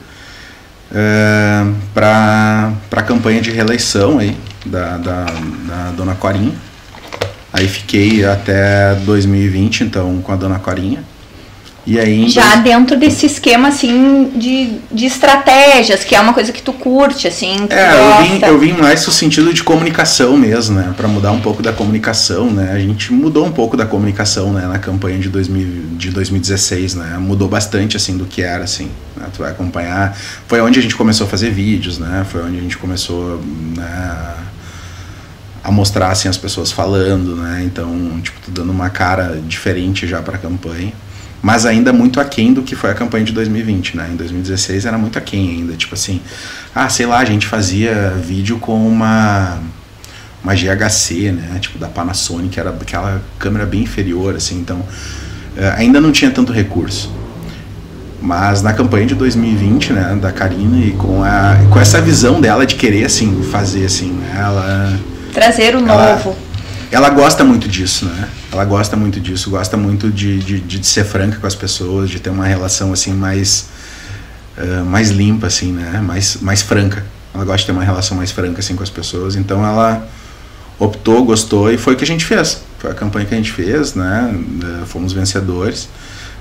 é, eh, para a campanha de reeleição aí da, da, da Dona Corinha. Aí fiquei até 2020, então, com a Dona Corinha. E aí, Já dois... dentro desse esquema, assim, de, de estratégias, que é uma coisa que tu curte, assim, tu É, eu vim, eu vim mais no sentido de comunicação mesmo, né? Para mudar um pouco da comunicação, né? A gente mudou um pouco da comunicação, né? Na campanha de, 2000, de 2016, né? Mudou bastante, assim, do que era, assim. Né? Tu vai acompanhar. Foi onde a gente começou a fazer vídeos, né? Foi onde a gente começou, né? a mostrar assim as pessoas falando, né? Então, tipo, dando uma cara diferente já para a campanha mas ainda muito aquém do que foi a campanha de 2020, né? Em 2016 era muito aquém ainda, tipo assim, ah, sei lá, a gente fazia vídeo com uma uma GHC, né? Tipo da Panasonic, era aquela câmera bem inferior, assim, então eh, ainda não tinha tanto recurso. Mas na campanha de 2020, né, da Karina e com a com essa visão dela de querer assim fazer assim, né, ela trazer o ela, novo. Ela gosta muito disso, né? ela gosta muito disso, gosta muito de, de, de, ser franca com as pessoas, de ter uma relação assim mais uh, mais limpa assim, né? Mais mais franca. Ela gosta de ter uma relação mais franca assim com as pessoas. Então ela optou, gostou e foi o que a gente fez. Foi a campanha que a gente fez, né? Fomos vencedores.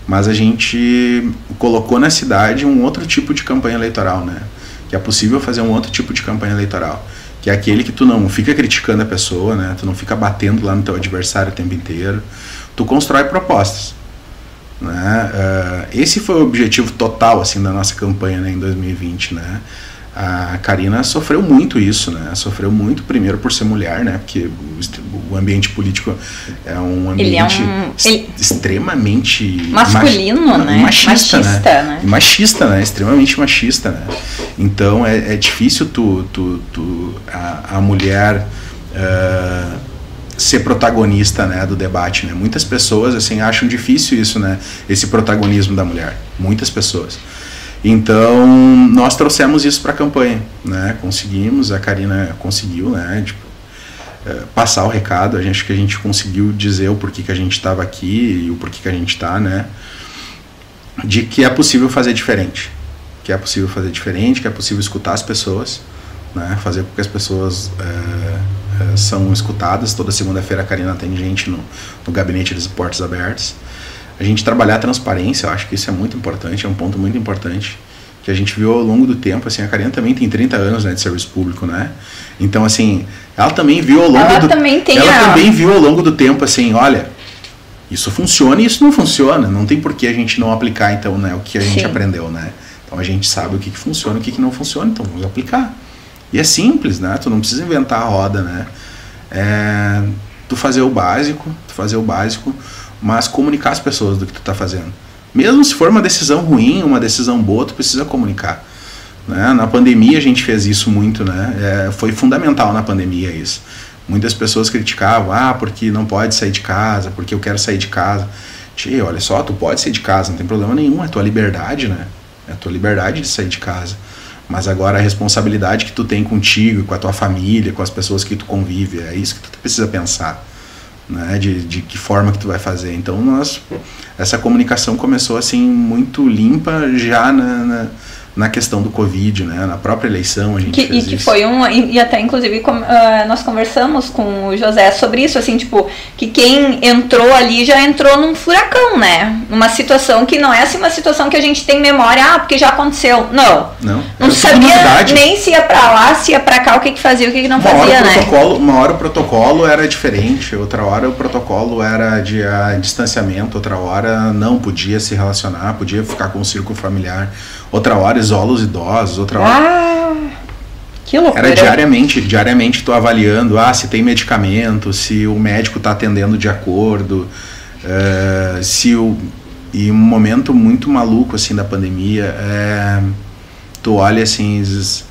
Mas a gente colocou na cidade um outro tipo de campanha eleitoral, né? Que é possível fazer um outro tipo de campanha eleitoral que é aquele que tu não fica criticando a pessoa, né? Tu não fica batendo lá no teu adversário o tempo inteiro. Tu constrói propostas. Né? Uh, esse foi o objetivo total assim da nossa campanha né, em 2020, né? A Karina sofreu muito isso, né? Sofreu muito primeiro por ser mulher, né? Porque o, ambiente político é um ambiente é um, ele... extremamente masculino, mach, né? Machista, machista né? né? Machista, né? Extremamente machista, né? Então é, é difícil tu, tu, tu a, a mulher uh, ser protagonista, né? Do debate, né? Muitas pessoas assim acham difícil isso, né? Esse protagonismo da mulher. Muitas pessoas. Então, nós trouxemos isso para a campanha, né? Conseguimos, a Karina conseguiu, né? Tipo, é, passar o recado, a gente que a gente conseguiu dizer o porquê que a gente estava aqui e o porquê que a gente está, né? De que é possível fazer diferente, que é possível fazer diferente, que é possível escutar as pessoas, né? Fazer com que as pessoas é, é, são escutadas. Toda segunda-feira a Karina tem gente no, no gabinete dos portos abertos a gente trabalhar a transparência, eu acho que isso é muito importante, é um ponto muito importante que a gente viu ao longo do tempo, assim, a Karina também tem 30 anos né, de serviço público, né? Então, assim, ela também viu ao longo ela do também tem ela a... também viu ao longo do tempo, assim, olha, isso funciona e isso não funciona, não tem por que a gente não aplicar, então, né, o que a gente Sim. aprendeu, né? Então a gente sabe o que, que funciona e o que, que não funciona, então vamos aplicar. E é simples, né? Tu não precisa inventar a roda, né? É, tu fazer o básico, tu fazer o básico, mas comunicar as pessoas do que tu está fazendo. Mesmo se for uma decisão ruim, uma decisão boa, tu precisa comunicar. Né? Na pandemia a gente fez isso muito, né? É, foi fundamental na pandemia isso. Muitas pessoas criticavam, ah, porque não pode sair de casa, porque eu quero sair de casa. Tchê, olha só, tu pode sair de casa, não tem problema nenhum, é tua liberdade, né? É tua liberdade de sair de casa. Mas agora a responsabilidade que tu tem contigo, com a tua família, com as pessoas que tu convive, é isso que tu precisa pensar. Né? De, de que forma que tu vai fazer. Então nós essa comunicação começou assim muito limpa já na, na na questão do Covid, né? Na própria eleição a gente que, fez E que isso. foi um... E, e até, inclusive, com, uh, nós conversamos com o José sobre isso, assim, tipo, que quem entrou ali já entrou num furacão, né? Numa situação que não é assim uma situação que a gente tem memória, ah, porque já aconteceu. Não. Não, Não sabia nem se ia pra lá, se ia pra cá, o que que fazia, o que que não Uma hora, fazia, o né? uma hora o protocolo era diferente, outra hora o protocolo era de ah, distanciamento, outra hora não podia se relacionar, podia ficar com o círculo familiar, outra hora isola os idosos, outra hora. Ah, que loucura. Era diariamente, diariamente tu avaliando, ah, se tem medicamento, se o médico está atendendo de acordo, eh, se o e um momento muito maluco assim da pandemia, é, tu olha assim, diz,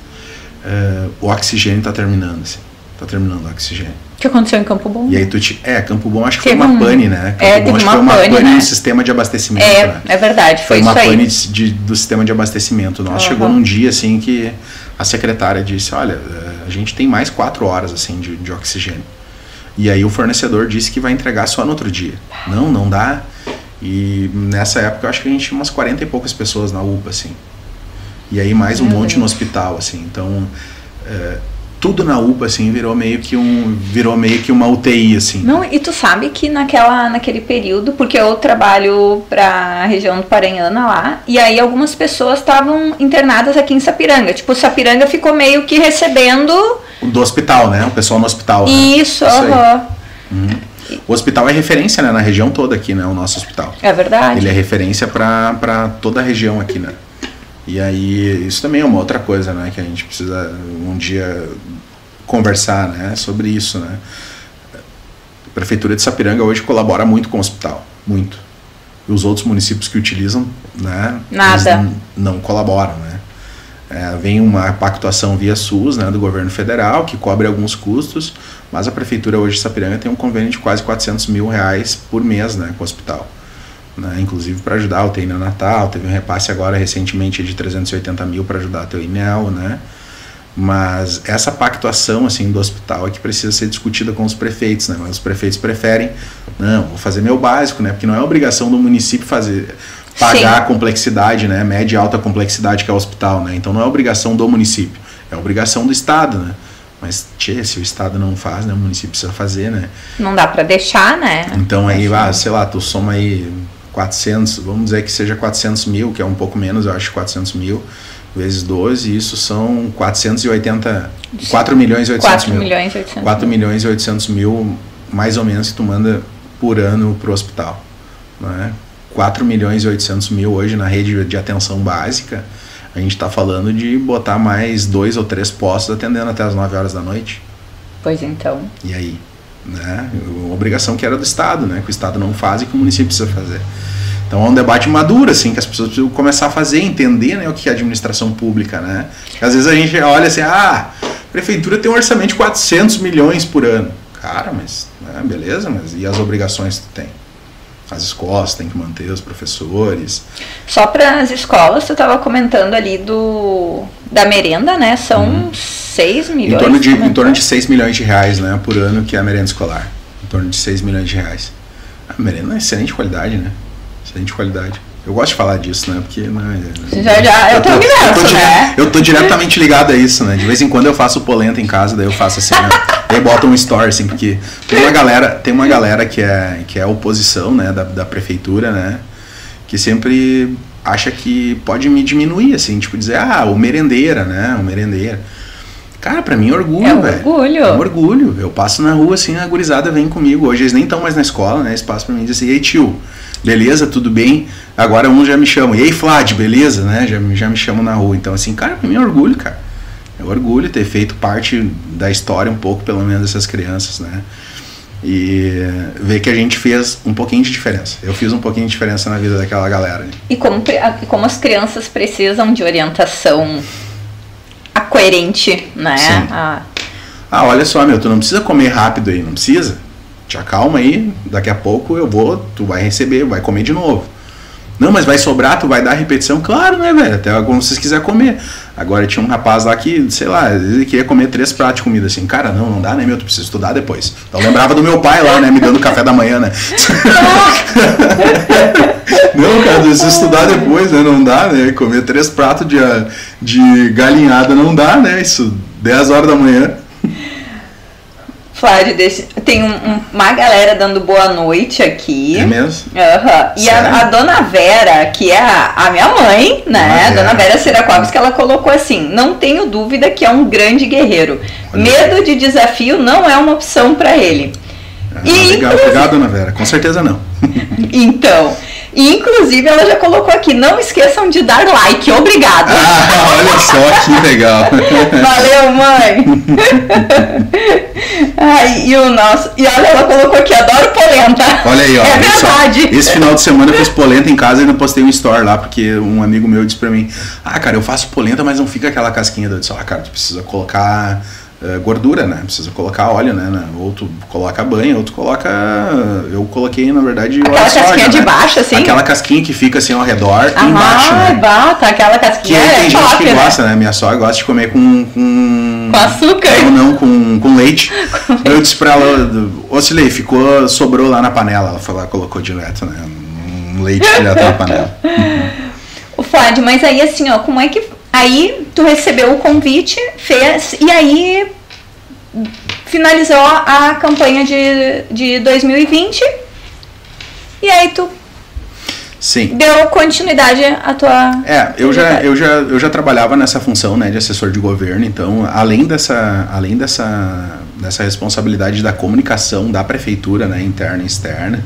eh, o oxigênio está terminando, assim, tá terminando o oxigênio. Que aconteceu em Campo Bom? E aí tu te, é, Campo Bom acho que Teve foi uma um- pane, né? Campo é, Bom teve acho que foi uma pane, pane né? no sistema de abastecimento, É, né? é verdade, foi, Foi uma pane de, de- do sistema de abastecimento. Nosso Aham. chegou num dia assim que a secretária disse, olha, eh, a gente tem mais quatro horas assim de, de oxigênio. E aí o fornecedor disse que vai entregar só no outro dia. Não, não dá. E nessa época eu acho que a gente tinha umas 40 e poucas pessoas na UPA, assim. E aí mais um Meu monte Deus. no hospital, assim. Então, eh, tudo na UPA, assim, virou meio que um. Virou meio que uma UTI, assim. Não, e tu sabe que naquela, naquele período, porque eu trabalho pra região do Paranhana lá, e aí algumas pessoas estavam internadas aqui em Sapiranga. Tipo, Sapiranga ficou meio que recebendo Do hospital, né? O pessoal no hospital. né? isso, aí. aham. O hospital é referência, né? Na região toda aqui, né? O nosso hospital. É verdade. Ele é referência para toda a região aqui, né? E aí, isso também é uma outra coisa, né? Que a gente precisa um dia conversar, né? Sobre isso, né? A Prefeitura de Sapiranga hoje colabora muito com o hospital, muito. E os outros municípios que utilizam, né? Nada. não colaboram, né? É, vem uma pactuação via SUS, né, do governo federal, que cobre alguns custos, mas a prefeitura hoje de Sapiranga tem um convênio de quase 400 mil reais por mês, né, com o hospital né, inclusive para ajudar o TI neonatal, teve um repasse agora recentemente de 380 mil para ajudar a teu INEL, né? Mas essa pactuação assim do hospital é que precisa ser discutida com os prefeitos, né? Mas os prefeitos preferem, não, vou fazer meu básico, né? Porque não é obrigação do município fazer pagar Sim. a complexidade, né? Média e alta complexidade que é o hospital, né? Então não é obrigação do município, é obrigação do estado, né? Mas, tchê, se o estado não faz, né? O município precisa fazer, né? Não dá pra deixar, né? Então aí, ah, sei lá, tu soma aí 400, vamos dizer que seja 400 mil, que é um pouco menos, eu acho, 400 mil, vezes 12, isso são 480, 4 milhões e 800 4 mil. milhões e 800 4 milhões e 800 mil, mais ou menos, que tu manda por ano pro hospital. Né? 4 milhões e 800 mil hoje na rede de atenção básica, a gente está falando de botar mais dois ou três postos atendendo até as 9 horas da noite. Pois então. E aí? Né? Uma obrigação que era do Estado, né? que o Estado não faz e que o município precisa fazer. Então é um debate maduro, assim, que as pessoas precisam começar a fazer, entender né, o que é administração pública. Né? Porque às vezes a gente olha assim, ah, a prefeitura tem um orçamento de 400 milhões por ano. Cara, mas, né, beleza, mas e as obrigações que tu tem? As escolas têm que manter os professores. Só para as escolas, tu estava comentando ali do da merenda, né? São 6 milhões. Uhum. Em torno, de, em torno de 6 milhões de reais né, por ano que é a merenda escolar. Em torno de 6 milhões de reais. A merenda é excelente qualidade, né? Excelente qualidade. Eu gosto de falar disso, né? Porque. Né, Já, já, eu tô eu, tô, né? eu tô diretamente ligado a isso, né? De vez em quando eu faço polenta em casa, daí eu faço assim, né? *laughs* Daí boto um story, assim, porque tem uma galera, tem uma galera que é, que é oposição, né, da, da prefeitura, né? Que sempre acha que pode me diminuir, assim, tipo, dizer, ah, o merendeira, né? O merendeira. Cara, pra mim é orgulho, É um velho. orgulho. É um orgulho. Eu passo na rua assim, a gurizada vem comigo. Hoje eles nem estão mais na escola, né? Eles passam pra mim e dizem assim, ei tio, beleza, tudo bem? Agora um já me chama, e aí Flad, beleza, né? Já, já me chamam na rua. Então, assim, cara, pra mim é orgulho, cara. É um orgulho ter feito parte da história um pouco, pelo menos, dessas crianças, né? E ver que a gente fez um pouquinho de diferença. Eu fiz um pouquinho de diferença na vida daquela galera. né? E como, como as crianças precisam de orientação a coerente, né? Sim. A- Ah, olha só, meu, tu não precisa comer rápido aí, não precisa. Te acalma aí, daqui a pouco eu vou, tu vai receber, vai comer de novo. Não, mas vai sobrar, tu vai dar repetição? Claro, né, velho? Até como vocês quiserem comer. Agora tinha um rapaz lá que, sei lá, ele queria comer três pratos de comida assim. Cara, não, não dá, né, meu? Tu precisa estudar depois. Então eu lembrava do meu pai lá, né, me dando café da manhã, né? *laughs* *laughs* não, cara, precisa estudar depois, né? Não dá, né? Comer três pratos de, de galinhada não dá, né? Isso, 10 horas da manhã. Flávio, tem um, um, uma galera dando boa noite aqui. É mesmo? Uhum. E a, a, dona Vera, que é a, a minha mãe, né? Dona, dona Vera Sirakovski, que ela colocou assim: não tenho dúvida que é um grande guerreiro. Olha. Medo de desafio não é uma opção para ele. Ah, e, legal, inclusive... obrigado, dona Vera. Com certeza não. *laughs* então. E, inclusive, ela já colocou aqui, não esqueçam de dar like. Obrigada. Ah, olha só que legal. *laughs* Valeu, mãe. *laughs* Ai, e o nosso. E olha, ela colocou aqui, adoro polenta. Olha aí, ó. É verdade. Só, esse final de semana eu fiz polenta em casa e ainda postei um story lá, porque um amigo meu disse pra mim: Ah, cara, eu faço polenta, mas não fica aquela casquinha. Disse: Ah, cara, tu precisa colocar uh, gordura, né? Precisa colocar óleo, né? Ou tu coloca banha, ou tu coloca. Eu coloquei, na verdade, Aquela casquinha soja, de né? baixo, assim? Aquela casquinha que fica assim ao redor ah, embaixo. Ah, né? bata, aquela casquinha. Que é tem gente que né? gosta, né? Minha sogra gosta de comer com. Com, com açúcar? Não, não, com, *laughs* com leite. eu disse pra ela, oscilei, ficou, sobrou lá na panela. Ela falou, colocou direto, né? Um leite direto na *laughs* panela. O Flávio, mas aí assim, ó, como é que Aí tu recebeu o convite, fez, e aí finalizou a campanha de, de 2020. E aí tu Sim. deu continuidade à tua. É, eu já, eu, já, eu já trabalhava nessa função né, de assessor de governo, então, além dessa, além dessa, dessa responsabilidade da comunicação da prefeitura, né, interna e externa,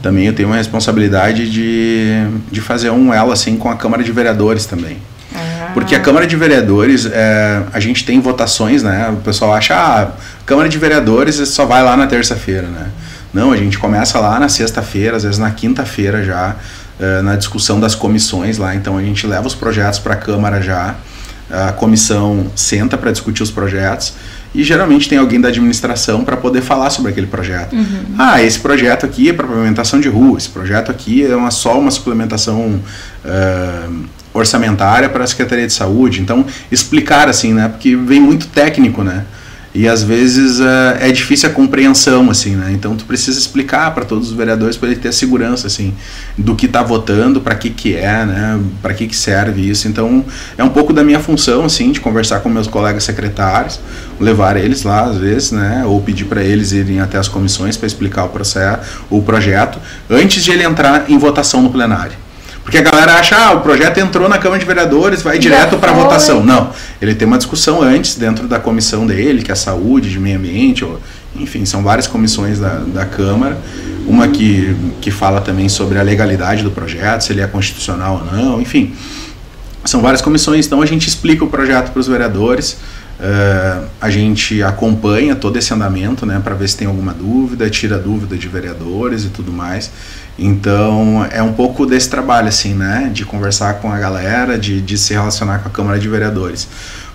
também eu tenho uma responsabilidade de, de fazer um elo assim com a Câmara de Vereadores também. Porque a Câmara de Vereadores, é, a gente tem votações, né? O pessoal acha, ah, Câmara de Vereadores só vai lá na terça-feira, né? Não, a gente começa lá na sexta-feira, às vezes na quinta-feira já, é, na discussão das comissões lá. Então a gente leva os projetos para a Câmara já, a comissão senta para discutir os projetos e geralmente tem alguém da administração para poder falar sobre aquele projeto. Uhum. Ah, esse projeto aqui é para pavimentação de rua, esse projeto aqui é uma, só uma suplementação uh, orçamentária para a Secretaria de Saúde. Então, explicar assim, né? Porque vem muito técnico, né? E às vezes uh, é difícil a compreensão, assim, né? Então tu precisa explicar para todos os vereadores para ele ter a segurança, assim, do que está votando, para que que é, né? Para que que serve isso. Então é um pouco da minha função, assim, de conversar com meus colegas secretários, levar eles lá às vezes, né? Ou pedir para eles irem até as comissões para explicar o processo, o projeto, antes de ele entrar em votação no plenário. Porque a galera acha, ah, o projeto entrou na Câmara de Vereadores, vai direto para votação. Não, ele tem uma discussão antes dentro da comissão dele, que é a saúde, de meio ambiente, ou, enfim, são várias comissões da, da Câmara. Uma que, que fala também sobre a legalidade do projeto, se ele é constitucional ou não, enfim. São várias comissões, então a gente explica o projeto para os vereadores. Uh, a gente acompanha todo esse andamento né, para ver se tem alguma dúvida, tira dúvida de vereadores e tudo mais. Então é um pouco desse trabalho, assim, né? De conversar com a galera, de, de se relacionar com a Câmara de Vereadores.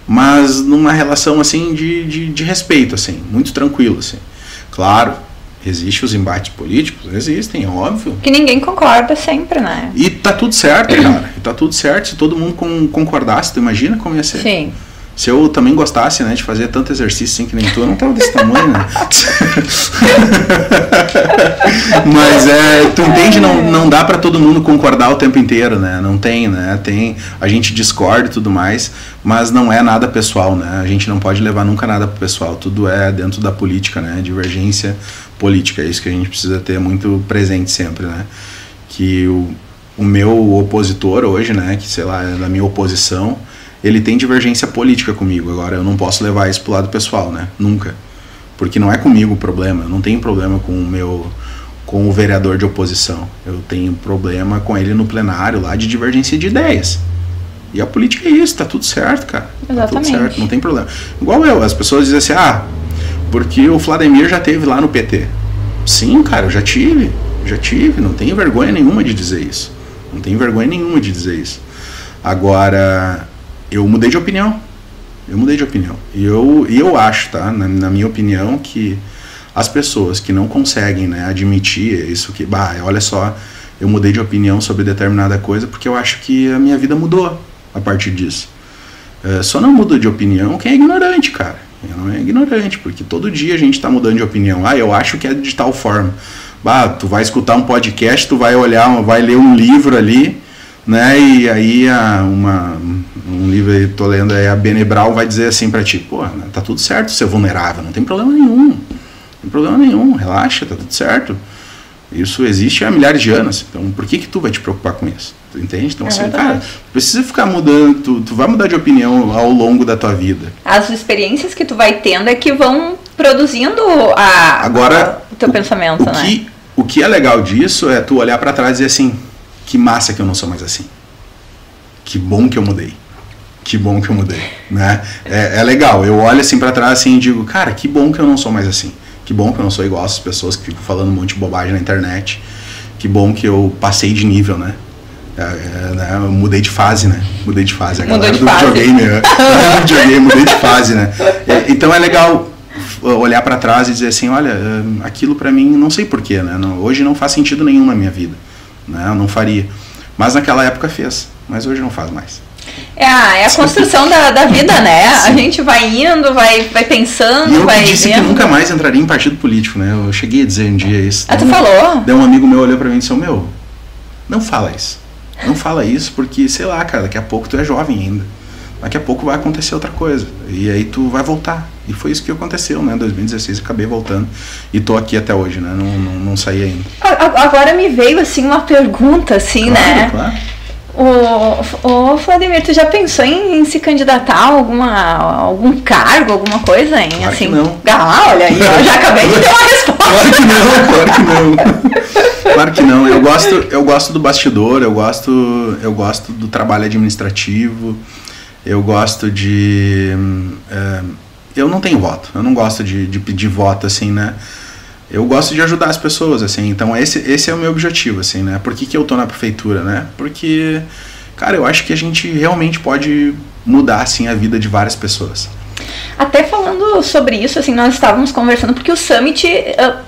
Mas numa relação, assim, de, de, de respeito, assim, muito tranquilo, assim. Claro, Existem os embates políticos? Existem, é óbvio. Que ninguém concorda sempre, né? E tá tudo certo, cara. E tá tudo certo. Se todo mundo concordasse, tu imagina como ia ser? Sim. Se eu também gostasse, né, de fazer tanto exercício assim que nem tu, eu não tava desse tamanho, né? *laughs* Mas é, tu entende, não, não dá para todo mundo concordar o tempo inteiro, né? Não tem, né? Tem, a gente discorda e tudo mais, mas não é nada pessoal, né? A gente não pode levar nunca nada pro pessoal, tudo é dentro da política, né? Divergência política, é isso que a gente precisa ter muito presente sempre, né? Que o, o meu opositor hoje, né, que sei lá, é da minha oposição, ele tem divergência política comigo. Agora, eu não posso levar isso pro lado pessoal, né? Nunca. Porque não é comigo o problema. Eu não tenho problema com o meu com o vereador de oposição. Eu tenho problema com ele no plenário lá de divergência de ideias. E a política é isso, tá tudo certo, cara. Exatamente. Tá tudo certo, não tem problema. Igual eu, as pessoas dizem assim: "Ah, porque o Vladimir já teve lá no PT". Sim, cara, eu já tive. Já tive, não tenho vergonha nenhuma de dizer isso. Não tenho vergonha nenhuma de dizer isso. Agora, eu mudei de opinião. Eu mudei de opinião. E eu, eu acho, tá? Na, na, minha opinião, que as pessoas que não conseguem né, admitir isso que, bah, olha só, eu mudei de opinião sobre determinada coisa porque eu acho que a minha vida mudou a partir disso. É, só não muda de opinião quem é ignorante, cara. Não é ignorante, porque todo dia a gente está mudando de opinião. Ah, eu acho que é de tal forma. Bah, tu vai escutar um podcast, tu vai olhar, vai ler um livro ali, né? E aí uma, um livro aí, tô lendo aí, a Benebral vai dizer assim para ti, pô, tá tudo certo ser vulnerável, não tem problema nenhum. Não tem problema nenhum, relaxa, tá tudo certo. Isso existe há milhares de anos. Então, por que que tu vai te preocupar com isso? Tu entende? Então, é assim, verdade. cara, precisa ficar mudando, tu, tu vai mudar de opinião ao longo da tua vida. As experiências que tu vai tendo é que vão produzindo a, Agora, a, o teu o, pensamento, o né? Que, o que é legal disso é tu olhar para trás e dizer assim, que massa que eu não sou mais assim. Que bom que eu mudei. Que bom que eu mudei, né? É, é legal. Eu olho assim para trás assim e digo, cara, que bom que eu não sou mais assim. Que bom que eu não sou igual essas pessoas que ficam falando um monte de bobagem na internet. Que bom que eu passei de nível, né? É, é, né? Eu mudei de fase, né? Mudei de fase. A Mudou galera do fase. videogame, *laughs* do videogame, mudei de fase, né? É, então é legal olhar para trás e dizer assim, olha, aquilo para mim, não sei porquê, né? Não, hoje não faz sentido nenhum na minha vida, né? Eu não faria. Mas naquela época fez, mas hoje não faz mais. É a, é a construção da, da vida, né? A gente vai indo, vai, vai pensando, E eu vai que disse vendo. que nunca mais entraria em partido político, né? Eu cheguei a dizer um dia isso. Ah, tu um- falou? Daí um amigo meu olhou pra mim e disse, "Ô, meu, não fala isso. Não fala isso porque, sei lá, cara, daqui a pouco tu é jovem ainda. Daqui a pouco vai acontecer outra coisa. E aí tu vai voltar. E foi isso que aconteceu, né? Em 2016 eu acabei voltando. E tô aqui até hoje, né? Não, não, não saí ainda. Agora me veio assim uma pergunta, assim, né? claro. O, o Vladimir, tu já pensou em, em se candidatar a alguma, a algum cargo, alguma coisa, hein? Claro assim, que não. Ah, olha aí, eu já acabei de ter uma resposta. Claro que não, claro que não. Claro que não. Eu gosto, eu gosto do bastidor, eu gosto, eu gosto do trabalho administrativo, eu gosto de. é, eu não tenho voto, eu não gosto de, de pedir voto assim, né? Eu gosto de ajudar as pessoas, assim, então esse, esse é o meu objetivo, assim, né? Por que, que eu tô na prefeitura, né? Porque, cara, eu acho que a gente realmente pode mudar, assim, a vida de várias pessoas. Até falando sobre isso, assim, nós estávamos conversando, porque o Summit,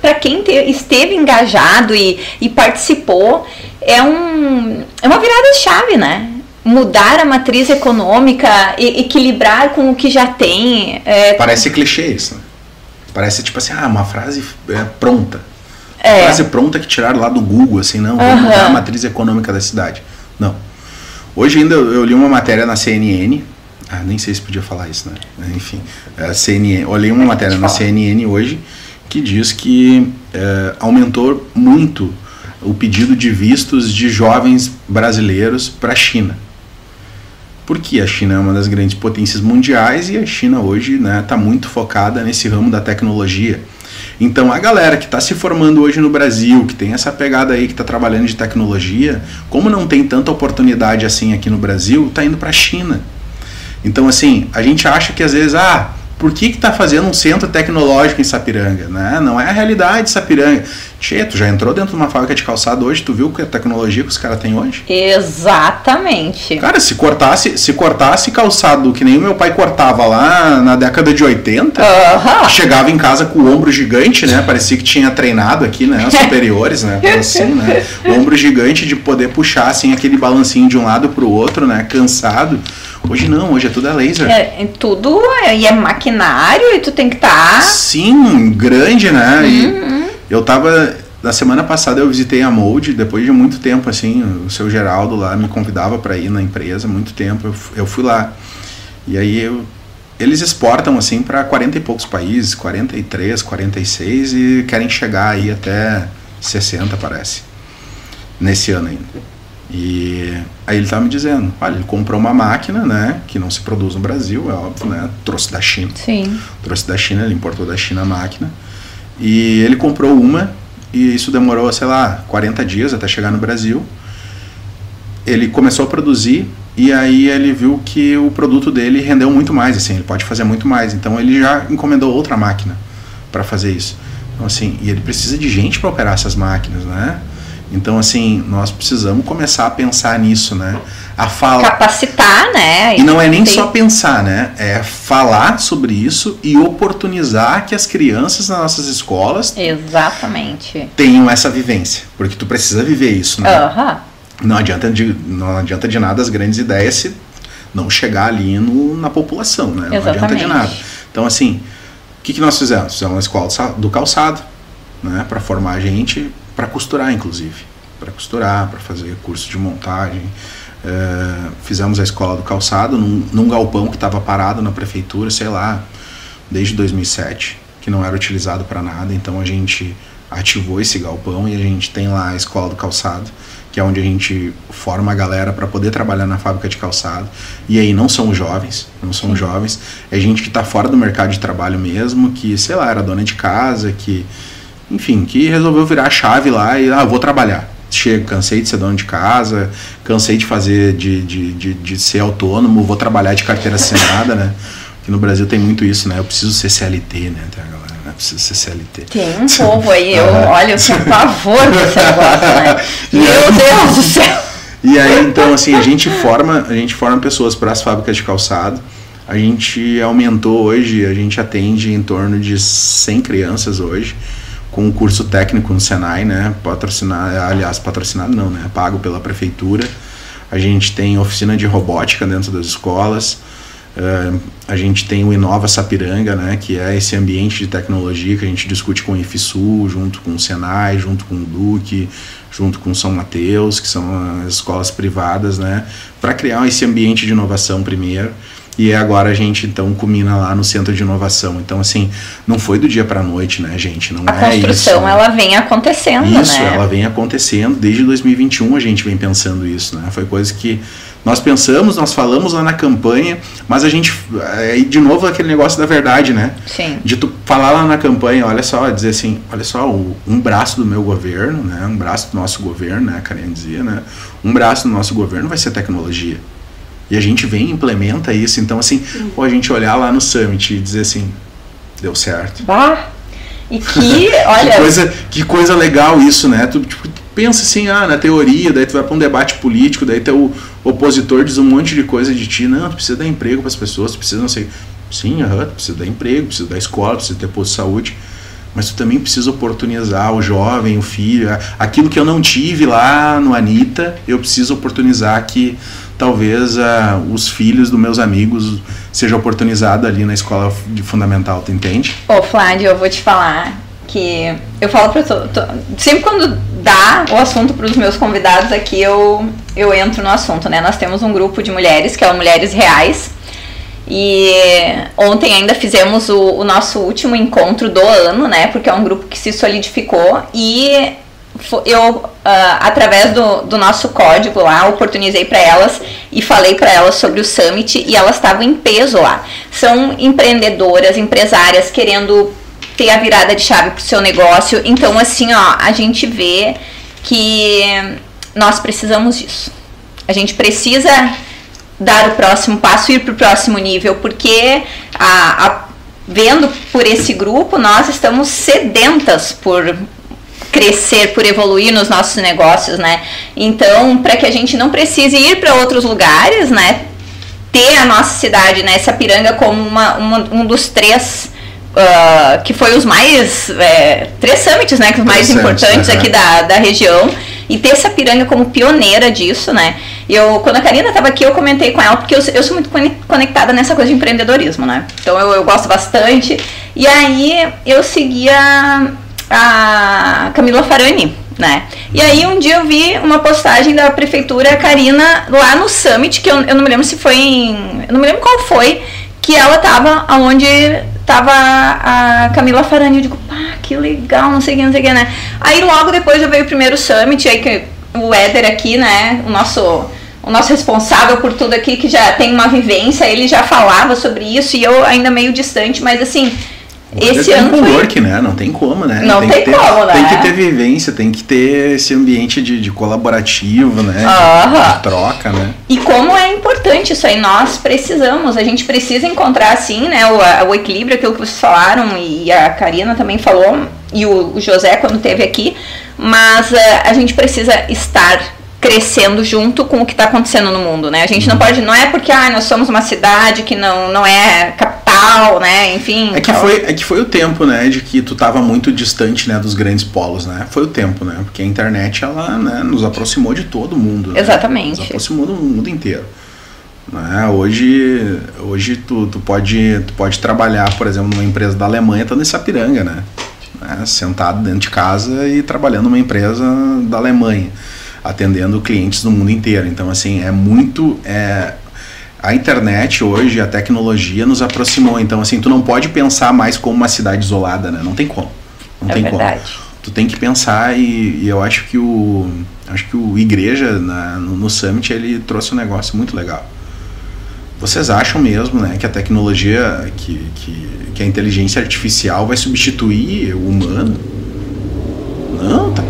para quem te- esteve engajado e, e participou, é, um, é uma virada chave, né? Mudar a matriz econômica, e, equilibrar com o que já tem. é, Parece clichê isso, né? Parece tipo assim, ah, uma frase é, pronta. É. Frase pronta que tiraram lá do Google, assim, não, vamos Aham. mudar a matriz econômica da cidade. Não. Hoje ainda eu li uma matéria na CNN, ah, nem sei se podia falar isso, né? Enfim, a CNN, eu li uma matéria na. CNN hoje que diz que eh, aumentou muito o pedido de vistos de jovens brasileiros para a China. Porque a China é uma das grandes potências mundiais e a China hoje está muito focada nesse ramo da tecnologia. Então a galera que está se formando hoje no Brasil, que tem essa pegada aí, que está trabalhando de tecnologia, como não tem tanta oportunidade assim aqui no Brasil, está indo para a China. Então assim, a gente acha que às vezes, ah, por que que tá fazendo um centro tecnológico em Sapiranga? Né? Não é a realidade de Sapiranga. Tchê, tu já entrou dentro de uma fábrica de calçado hoje, tu viu que a tecnologia que os caras têm hoje? Exatamente. Cara, se cortasse, se cortasse calçado que nem o meu pai cortava lá na década de 80, Aham. chegava em casa com o ombro gigante, né? Parecia que tinha treinado aqui, né? Os *laughs* superiores, né? Assim, né? O ombro gigante de poder puxar assim aquele balancinho de um lado pro outro, né? Cansado. Hoje não, hoje é tudo a laser. É, é tudo é, e é maquinário e tu tem que estar. Sim, grande, né? E eu tava. Na semana passada eu visitei a Mold, depois de muito tempo, assim, o seu Geraldo lá me convidava para ir na empresa, muito tempo, eu, eu fui lá. E aí eu, eles exportam, assim, para 40 e poucos países, 43, 46, e querem chegar aí até 60, parece, nesse ano ainda. E aí ele tava me dizendo, olha, ele comprou uma máquina, né, que não se produz no Brasil, é óbvio, né, trouxe da China Sim. trouxe da China, ele importou da China a máquina. E ele comprou uma e isso demorou, sei lá, 40 dias até chegar no Brasil. Ele começou a produzir e aí ele viu que o produto dele rendeu muito mais, assim, ele pode fazer muito mais. Então ele já encomendou outra máquina para fazer isso. Então assim, e ele precisa de gente para operar essas máquinas, né? Então, assim, nós precisamos começar a pensar nisso, né? A falar. Capacitar, né? E não é nem só pensar, né? É falar sobre isso e oportunizar que as crianças nas nossas escolas Exatamente. tenham essa vivência. Porque tu precisa viver isso, né? Uhum. Não, adianta de, não adianta de nada as grandes ideias se não chegar ali no, na população, né? Não Exatamente. adianta de nada. Então, assim, o que, que nós fizemos? Fizemos uma escola do calçado, né? Para formar a gente para costurar, inclusive. Para costurar, para fazer curso de montagem. É, fizemos a escola do calçado num, num galpão que estava parado na prefeitura, sei lá, desde 2007, que não era utilizado para nada. Então a gente ativou esse galpão e a gente tem lá a escola do calçado, que é onde a gente forma a galera para poder trabalhar na fábrica de calçado. E aí não são jovens, não são jovens, é gente que está fora do mercado de trabalho mesmo, que sei lá era dona de casa, que enfim, que resolveu virar a chave lá e, ah, vou trabalhar. Chega, cansei de ser dono de casa, cansei de fazer, de, de, de, de ser autônomo, vou trabalhar de carteira assinada, né? Que no Brasil tem muito isso, né? Eu preciso ser CLT, né? Tem a galera, né? Preciso ser CLT. Tem um povo aí, eu, olha, eu tenho pavor desse negócio, né? Meu Deus do céu! E aí, então, assim, a gente forma, a gente forma pessoas para as fábricas de calçado. A gente aumentou hoje, a gente atende em torno de 100 crianças hoje com um curso técnico no Senai, né? Patrocinado, aliás, patrocinado não, né? Pago pela prefeitura. A gente tem oficina de robótica dentro das escolas. Uh, a gente tem o Inova Sapiranga, né, que é esse ambiente de tecnologia que a gente discute com o IFSU, junto com o Senai, junto com o Duque, junto com São Mateus, que são as escolas privadas, né, para criar esse ambiente de inovação primeiro. E agora a gente então culmina lá no centro de inovação. Então assim, não foi do dia para noite, né, gente? Não a é construção isso, ela vem acontecendo, isso, né? ela vem acontecendo desde 2021 a gente vem pensando isso, né? Foi coisa que nós pensamos, nós falamos lá na campanha, mas a gente aí de novo aquele negócio da verdade, né? Sim. De tu falar lá na campanha, olha só, dizer assim, olha só, um braço do meu governo, né? Um braço do nosso governo, né? A Karen dizia, né? Um braço do nosso governo vai ser tecnologia. E a gente vem e implementa isso. Então, assim, pô, a gente olhar lá no Summit e dizer assim, deu certo. Bah! E que, *laughs* olha. que, coisa, que coisa legal isso, né? Tu, tipo, pensa assim, ah, na teoria, daí tu vai para um debate político, daí teu opositor diz um monte de coisa de ti. Não, tu precisa dar emprego para as pessoas, tu precisa não sei. Sim, uhum, tu precisa dar emprego, precisa dar escola, precisa ter posto de saúde. Mas tu também precisa oportunizar o jovem, o filho, aquilo que eu não tive lá no Anitta, eu preciso oportunizar que talvez uh, os filhos dos meus amigos sejam oportunizados ali na escola de fundamental, tu entende? Ô, Flávio, eu vou te falar que eu falo para sempre quando dá o assunto para os meus convidados aqui, eu, eu entro no assunto, né? Nós temos um grupo de mulheres, que é o Mulheres Reais, e ontem ainda fizemos o, o nosso último encontro do ano, né? Porque é um grupo que se solidificou e eu, uh, através do, do nosso código lá, oportunizei para elas e falei para elas sobre o Summit e elas estavam em peso lá. São empreendedoras, empresárias querendo ter a virada de chave para o seu negócio. Então, assim, ó, a gente vê que nós precisamos disso. A gente precisa dar o próximo passo, ir para o próximo nível, porque a, a, vendo por esse grupo, nós estamos sedentas por crescer, por evoluir nos nossos negócios, né? Então, para que a gente não precise ir para outros lugares, né? Ter a nossa cidade, né? Sapiranga como uma, uma um dos três Uh, que foi os mais é, três summits, né, que os mais importantes aqui da, da região e ter essa piranga como pioneira disso, né? Eu quando a Karina estava aqui eu comentei com ela porque eu, eu sou muito conectada nessa coisa de empreendedorismo, né? Então eu, eu gosto bastante e aí eu seguia a Camila Farani, né? E aí um dia eu vi uma postagem da prefeitura Karina lá no Summit, que eu, eu não me lembro se foi em. Eu não me lembro qual foi, que ela tava onde tava a Camila Farani. Eu digo, pá, que legal, não sei o que, não sei o que, né? Aí logo depois eu veio o primeiro Summit, aí que o Éder aqui, né? O nosso o nosso responsável por tudo aqui, que já tem uma vivência, ele já falava sobre isso e eu ainda meio distante, mas assim, esse ano tem work, foi... né? Não tem como, né? Não tem, tem ter, como, né? Tem que ter vivência, tem que ter esse ambiente de, de colaborativo, né? De, de, troca, né? E como é importante isso aí, nós precisamos, a gente precisa encontrar assim, né? O, o equilíbrio, aquilo que vocês falaram e a Karina também falou, e o, o José quando teve aqui, mas uh, a gente precisa estar crescendo junto com o que está acontecendo no mundo, né? A gente não uhum. pode, não é porque ah, nós somos uma cidade que não, não é capital, né? Enfim. É que, então... foi, é que foi o tempo, né, de que tu estava muito distante, né, dos grandes polos, né? Foi o tempo, né? Porque a internet ela, né, nos aproximou de todo mundo. Né? Exatamente. Nos aproximou do mundo inteiro. Né? Hoje, hoje tu, tu, pode, tu pode trabalhar, por exemplo, numa empresa da Alemanha, estando em Sapiranga, né? né? Sentado dentro de casa e trabalhando numa empresa da Alemanha atendendo clientes do mundo inteiro. Então, assim, é muito. É, a internet hoje, a tecnologia nos aproximou. Então, assim, tu não pode pensar mais como uma cidade isolada, né? Não tem como. Não é tem verdade. como. Tu tem que pensar e, e, eu acho que o acho que o igreja na, no, no summit ele trouxe um negócio muito legal. Vocês acham mesmo, né, que a tecnologia, que, que, que a inteligência artificial vai substituir o humano?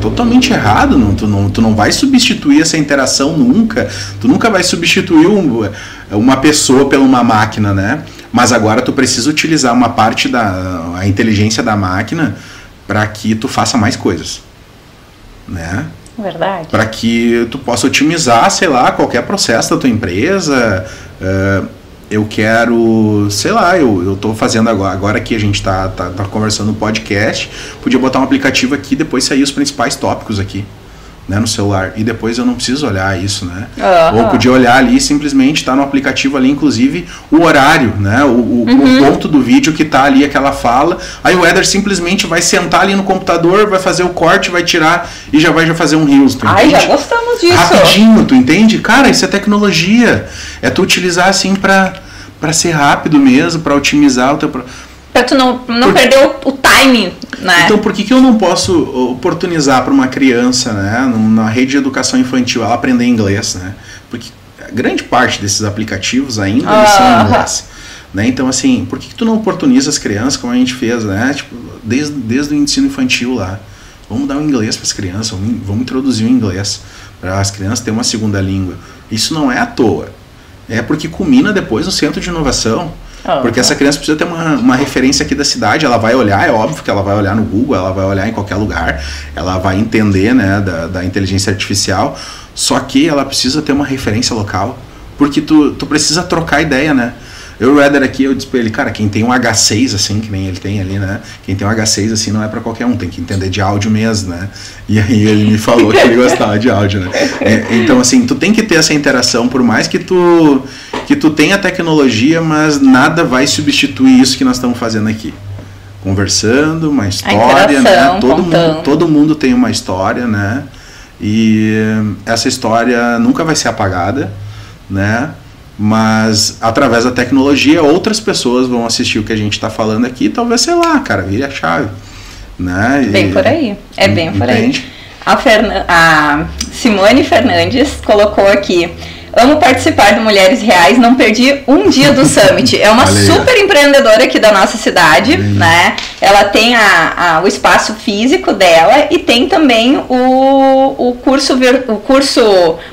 Totalmente errado. Não, tu, não, tu não vai substituir essa interação nunca. Tu nunca vai substituir um, uma pessoa por uma máquina, né? Mas agora tu precisa utilizar uma parte da a inteligência da máquina para que tu faça mais coisas, né? Verdade. Para que tu possa otimizar, sei lá, qualquer processo da tua empresa. Uh, eu quero, sei lá, eu, eu tô fazendo agora, agora que a gente tá, tá, tá conversando no podcast, podia botar um aplicativo aqui e depois sair os principais tópicos aqui. Né, no celular e depois eu não preciso olhar isso, né? Uhum. Ou podia olhar ali simplesmente tá no aplicativo ali, inclusive o horário, né? O, o, uhum. o, ponto do vídeo que tá ali aquela fala. Aí o Eder simplesmente vai sentar ali no computador, vai fazer o corte, vai tirar e já vai já fazer um reels. Tu Ai, já gostamos disso. Rapidinho, tu entende? Cara, isso é tecnologia. É tu utilizar assim para para ser rápido mesmo, para otimizar o teu para tu não, não por... perder o, o timing, né? Então por que, que eu não posso oportunizar para uma criança, né, na rede de educação infantil, ela aprender inglês, né? Porque grande parte desses aplicativos ainda ah, são em inglês. Né? Então, assim, por que, que tu não oportuniza as crianças como a gente fez, né? Tipo, desde, desde o ensino infantil lá. Vamos dar o um inglês para as crianças, vamos, vamos introduzir o inglês para as crianças terem uma segunda língua. Isso não é à toa é porque culmina depois no centro de inovação. Uhum. Porque essa criança precisa ter uma, uma referência aqui da cidade, ela vai olhar, é óbvio que ela vai olhar no Google, ela vai olhar em qualquer lugar, ela vai entender né, da, da inteligência artificial, só que ela precisa ter uma referência local, porque tu, tu precisa trocar ideia, né? Eu, o Eder aqui, eu disse pra ele, cara, quem tem um H6, assim, que nem ele tem ali, né? Quem tem um H6, assim, não é para qualquer um, tem que entender de áudio mesmo, né? E aí ele me falou que ele gostava de áudio, né? É, então, assim, tu tem que ter essa interação, por mais que tu, que tu tenha tecnologia, mas nada vai substituir isso que nós estamos fazendo aqui. Conversando, uma história, né? Todo mundo, todo mundo tem uma história, né? E essa história nunca vai ser apagada, né? Mas através da tecnologia, outras pessoas vão assistir o que a gente está falando aqui e talvez, sei lá, cara, vire a chave. Né? Bem e, por aí. É bem por entende? aí. A, Fern a Simone Fernandes colocou aqui. Amo participar do Mulheres Reais, não perdi um dia do Summit. É uma super empreendedora aqui da nossa cidade, né? Ela tem a, a, o espaço físico dela e tem também o, o, curso, o curso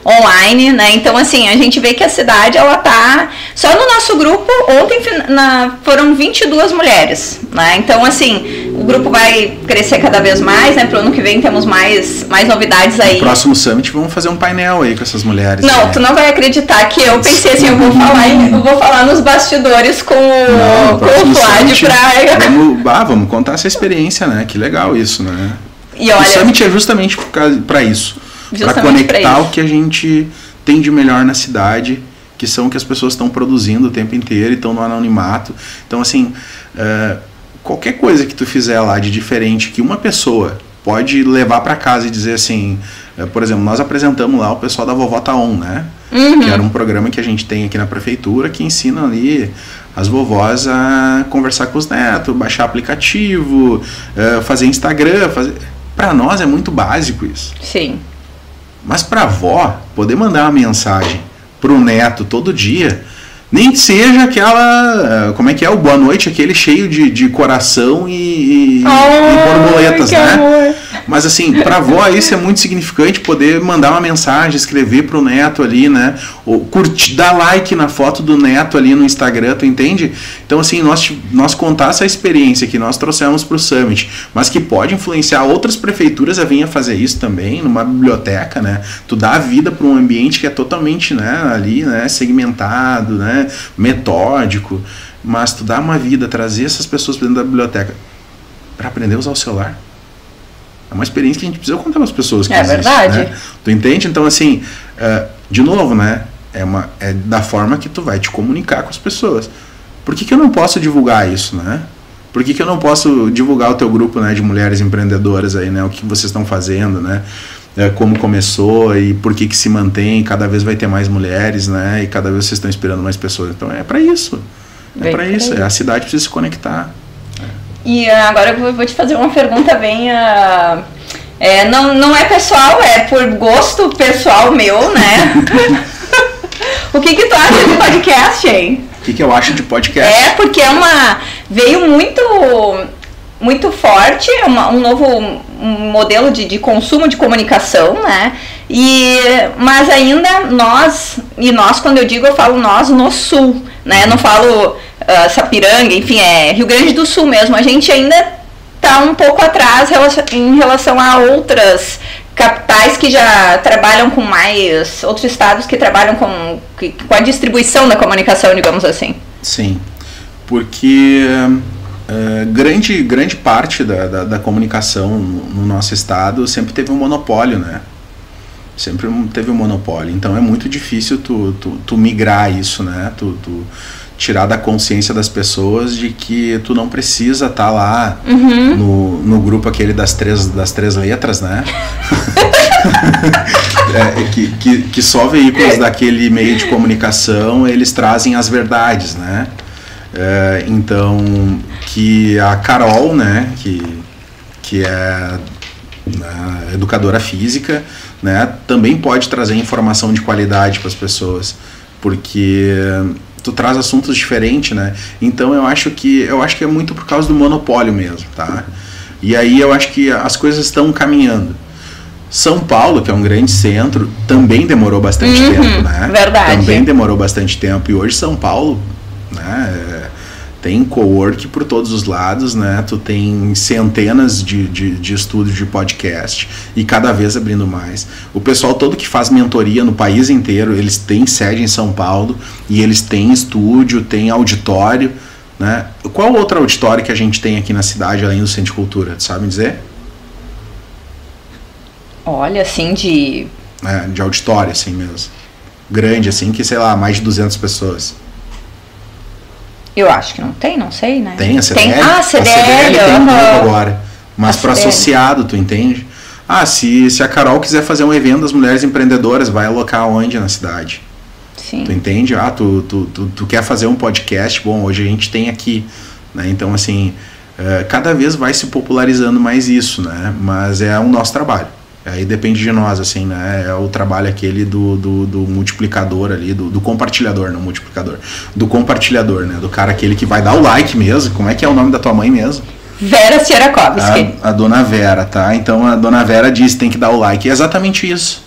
online, né? Então, assim, a gente vê que a cidade, ela tá... Só no nosso grupo, ontem na, foram 22 mulheres, né? Então, assim, o grupo vai crescer cada vez mais, né? Pro ano que vem temos mais, mais novidades aí. No próximo Summit vamos fazer um painel aí com essas mulheres. Não, né? tu não vai acreditar que eu pensei assim, eu vou falar, eu vou falar nos bastidores com, não, com o Flávio pra. *laughs* Vamos, ah, vamos contar essa experiência, né? Que legal isso, né? E olha, o Summit é justamente para isso. Para conectar o que a gente tem de melhor na cidade, que são o que as pessoas estão produzindo o tempo inteiro e estão no anonimato. Então, assim, uh, qualquer coisa que tu fizer lá de diferente que uma pessoa pode levar para casa e dizer assim, uh, por exemplo, nós apresentamos lá o pessoal da Vovó Taon, né? Uhum. Que era um programa que a gente tem aqui na prefeitura que ensina ali as vovós a conversar com os netos, baixar aplicativo, uh, fazer Instagram, fazer... Para nós é muito básico isso. Sim. Mas para avó poder mandar uma mensagem pro neto todo dia, nem que seja aquela. Como é que é? O boa noite, aquele cheio de, de coração e, e, e borboletas, né? Amor. Mas assim, pra avó *laughs* isso é muito significante poder mandar uma mensagem, escrever pro neto ali, né? Ou curtir, dar like na foto do neto ali no Instagram, tu entende? Então assim, nós, nós contar essa experiência que nós trouxemos pro Summit, mas que pode influenciar outras prefeituras a vir a fazer isso também, numa biblioteca, né? Tu dá a vida para um ambiente que é totalmente, né, ali, né, segmentado, né, metódico, mas tu dá uma vida, trazer essas pessoas para dentro da biblioteca para aprender a usar o celular. É uma experiência que a gente precisa contar para as pessoas. Que é existe, verdade. Né? Tu entende? Então, assim, uh, de novo, né? É, uma, é da forma que tu vai te comunicar com as pessoas. Por que, que eu não posso divulgar isso, né? Por que, que eu não posso divulgar o teu grupo né, de mulheres empreendedoras aí, né? O que vocês estão fazendo, né? É, como começou e por que, que se mantém, cada vez vai ter mais mulheres, né? E cada vez vocês estão inspirando mais pessoas. Então é para isso. É para isso. É, a cidade precisa se conectar. E uh, agora eu vou te fazer uma pergunta bem. Uh, é, não, não é pessoal, é por gosto pessoal meu, né? *laughs* o que, que tu acha de podcast, hein? O que, que eu acho de podcast? É, porque é uma. Veio muito muito forte, é uma, um novo modelo de, de consumo de comunicação, né? E, mas ainda nós, e nós quando eu digo, eu falo nós no sul, né? não falo uh, Sapiranga, enfim, é Rio Grande do Sul mesmo. A gente ainda está um pouco atrás em relação a outras capitais que já trabalham com mais, outros estados que trabalham com, com a distribuição da comunicação, digamos assim. Sim, porque uh, grande, grande parte da, da, da comunicação no, no nosso estado sempre teve um monopólio, né? Sempre teve um monopólio. Então é muito difícil tu, tu, tu migrar isso, né? Tu, tu, tirar da consciência das pessoas de que tu não precisa estar tá lá uhum. no, no grupo aquele das três, das três letras, né? *laughs* é, que, que, que só veículos daquele meio de comunicação eles trazem as verdades, né? É, então, que a Carol, né, que, que é né, educadora física, né, também pode trazer informação de qualidade para as pessoas, porque tu traz assuntos diferentes, né? Então eu acho que eu acho que é muito por causa do monopólio mesmo, tá? E aí eu acho que as coisas estão caminhando. São Paulo, que é um grande centro, também demorou bastante uhum, tempo, né? Verdade. Também demorou bastante tempo. E hoje São Paulo, né? Tem co-work por todos os lados, né? Tu tem centenas de, de, de estúdios de podcast e cada vez abrindo mais. O pessoal todo que faz mentoria no país inteiro, eles têm sede em São Paulo e eles têm estúdio, tem auditório, né? Qual outro auditório que a gente tem aqui na cidade, além do Centro de Cultura? Tu sabe dizer? Olha, assim, de... É, de auditório, assim mesmo. Grande, assim, que, sei lá, mais de 200 pessoas. Eu acho que não tem, não sei, né? Tem a CDL. Tem, ah, a CDL, a CDL tem um agora. Mas para associado, tu entende? Ah, se, se a Carol quiser fazer um evento das mulheres empreendedoras, vai alocar onde na cidade? Sim. Tu entende? Ah, tu, tu, tu, tu quer fazer um podcast? Bom, hoje a gente tem aqui. Né? Então, assim, uh, cada vez vai se popularizando mais isso, né? Mas é o nosso trabalho. Aí depende de nós, assim, né? É o trabalho aquele do, do, do multiplicador ali, do, do, compartilhador, não multiplicador. Do compartilhador, né? Do cara aquele que vai dar o like mesmo. Como é que é o nome da tua mãe mesmo? Vera Sierakovsky. A, a dona Vera, tá? Então a dona Vera diz tem que dar o like. É exatamente isso.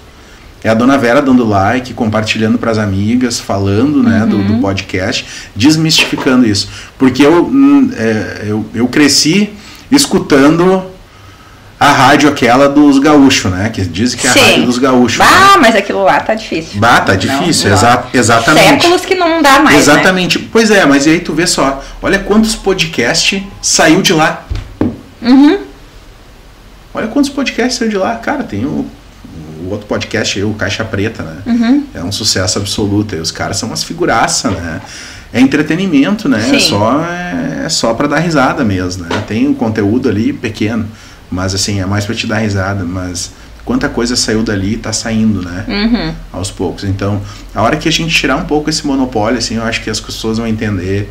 É a dona Vera dando like, compartilhando para as amigas, falando né, uhum. do, do, podcast, desmistificando isso. Porque eu, hum, é, eu, eu cresci escutando a rádio aquela dos gaúchos, né? Que dizem que é a Sim. rádio dos gaúchos. Ah, né? mas aquilo lá tá difícil. Bah, tá difícil, não, exa exatamente. Séculos que não dá mais. Né? Exatamente. Né? Pois é, mas e aí tu vê só, olha quantos podcasts saiu de lá. Uhum. Olha quantos podcasts saiu de lá. Cara, tem o, o outro podcast aí, o Caixa Preta, né? Uhum. É um sucesso absoluto. E os caras são umas figuraças, né? É entretenimento, né? Sim. É só, é, é só para dar risada mesmo, né? Tem um conteúdo ali pequeno. Mas assim, é mais para te dar risada, mas quanta coisa saiu dali e tá saindo, né? Uhum. Aos poucos. Então, a hora que a gente tirar um pouco esse monopólio, assim, eu acho que as pessoas vão entender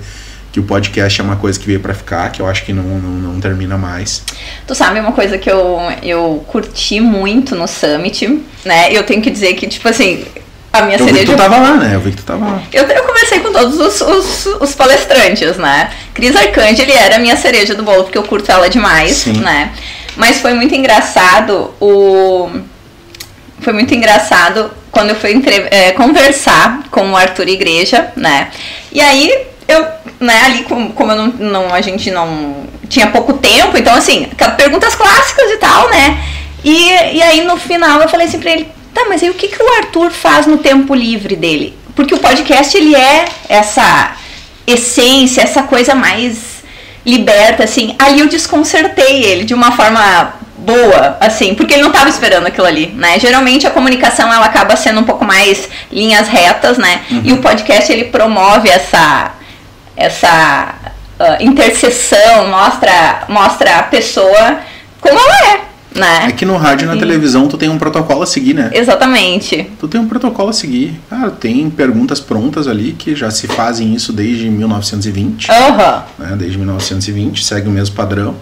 que o podcast é uma coisa que veio para ficar, que eu acho que não, não, não, termina mais. Tu sabe uma coisa que eu, eu curti muito no Summit, né? Eu tenho que dizer que, tipo assim, a minha eu cereja. Vi que tu tava lá, né? Eu vi que tu tava lá. Eu, eu conversei com todos os, os, os palestrantes, né? Cris Arcangeli era a minha cereja do bolo, porque eu curto ela demais, Sim. né? Mas foi muito engraçado o. Foi muito engraçado quando eu fui entre... é, conversar com o Arthur Igreja, né? E aí eu, né, ali como, como eu não, não, a gente não tinha pouco tempo, então assim, perguntas clássicas e tal, né? E, e aí no final eu falei assim pra ele, tá, mas aí o que, que o Arthur faz no tempo livre dele? Porque o podcast ele é essa essência, essa coisa mais liberta, assim. Ali eu desconcertei ele de uma forma boa, assim, porque ele não estava esperando aquilo ali, né? Geralmente a comunicação ela acaba sendo um pouco mais linhas retas, né? Uhum. E o podcast ele promove essa essa uh, interseção, mostra mostra a pessoa como ela é, né? É que no rádio e na televisão tu tem um protocolo a seguir, né? Exatamente. Tu tem um protocolo a seguir. Cara, tem perguntas prontas ali que já se fazem isso desde 1920. Aham. Uhum. Né? Desde 1920, segue o mesmo padrão.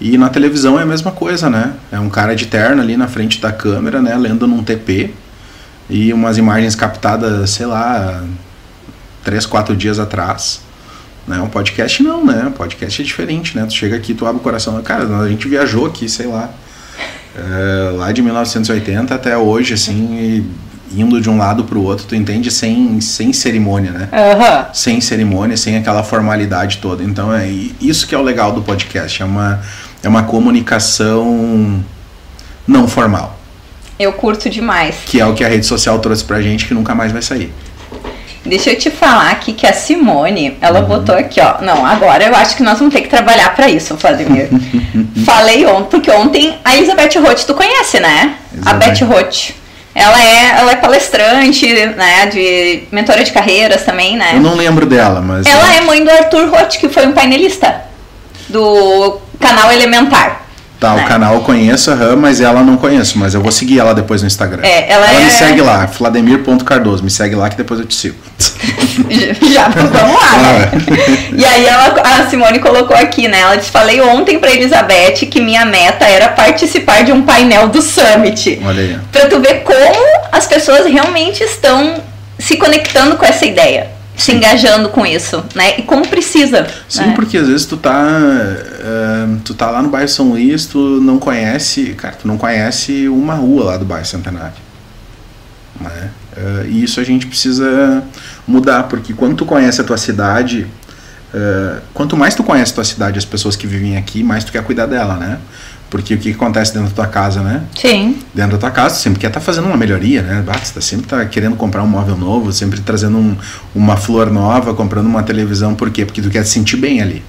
E na televisão é a mesma coisa, né? É um cara de terno ali na frente da câmera, né? Lendo num TP. E umas imagens captadas, sei lá, três, quatro dias atrás. Né? Um podcast não, né? Um podcast é diferente, né? Tu chega aqui, tu abre o coração. Cara, a gente viajou aqui, sei lá, é, lá de 1980 até hoje, assim, indo de um lado para o outro, tu entende sem, sem cerimônia, né? Uhum. Sem cerimônia, sem aquela formalidade toda. Então é isso que é o legal do podcast, é uma, é uma comunicação não formal. Eu curto demais. Que é o que a rede social trouxe pra gente que nunca mais vai sair. Deixa eu te falar aqui que a Simone, ela uhum. botou aqui, ó. Não, agora eu acho que nós vamos ter que trabalhar para isso, Vladimir. *laughs* Falei ontem, porque ontem a Elizabeth Roth, tu conhece, né? Elizabeth. A Beth Roth. Ela é, ela é palestrante, né, de mentora de carreiras também, né? Eu não lembro dela, mas... Ela é, é mãe do Arthur Roth, que foi um painelista do canal Elementar. Tá, né? o canal eu conheço, uhum, mas ela não conheço, mas eu vou seguir ela depois no Instagram. É, ela, ela é... me segue lá, Vladimir.cardoso, me segue lá que depois eu te sigo. Já, vamos lá, né? *laughs* Ah. E aí ela, a Simone colocou aqui, né? Ela disse, falei ontem pra Elizabeth que minha meta era participar de um painel do Summit. Olha aí. Pra tu ver como as pessoas realmente estão se conectando com essa ideia se engajando com isso, né? E como precisa. Sim, né? porque às vezes tu tá, uh, tu tá lá no bairro São Luís, tu não conhece, cara, tu não conhece uma rua lá do bairro Centenário. Né? Uh, e isso a gente precisa mudar, porque quando tu conhece a tua cidade, uh, quanto mais tu conhece a tua cidade, as pessoas que vivem aqui, mais tu quer cuidar dela, né? Porque o que acontece dentro da tua casa, né? Sim. Dentro da tua casa, sempre quer estar tá fazendo uma melhoria, né? Bah, você tá sempre tá querendo comprar um móvel novo, sempre trazendo um, uma flor nova, comprando uma televisão, por quê? Porque tu quer se sentir bem ali.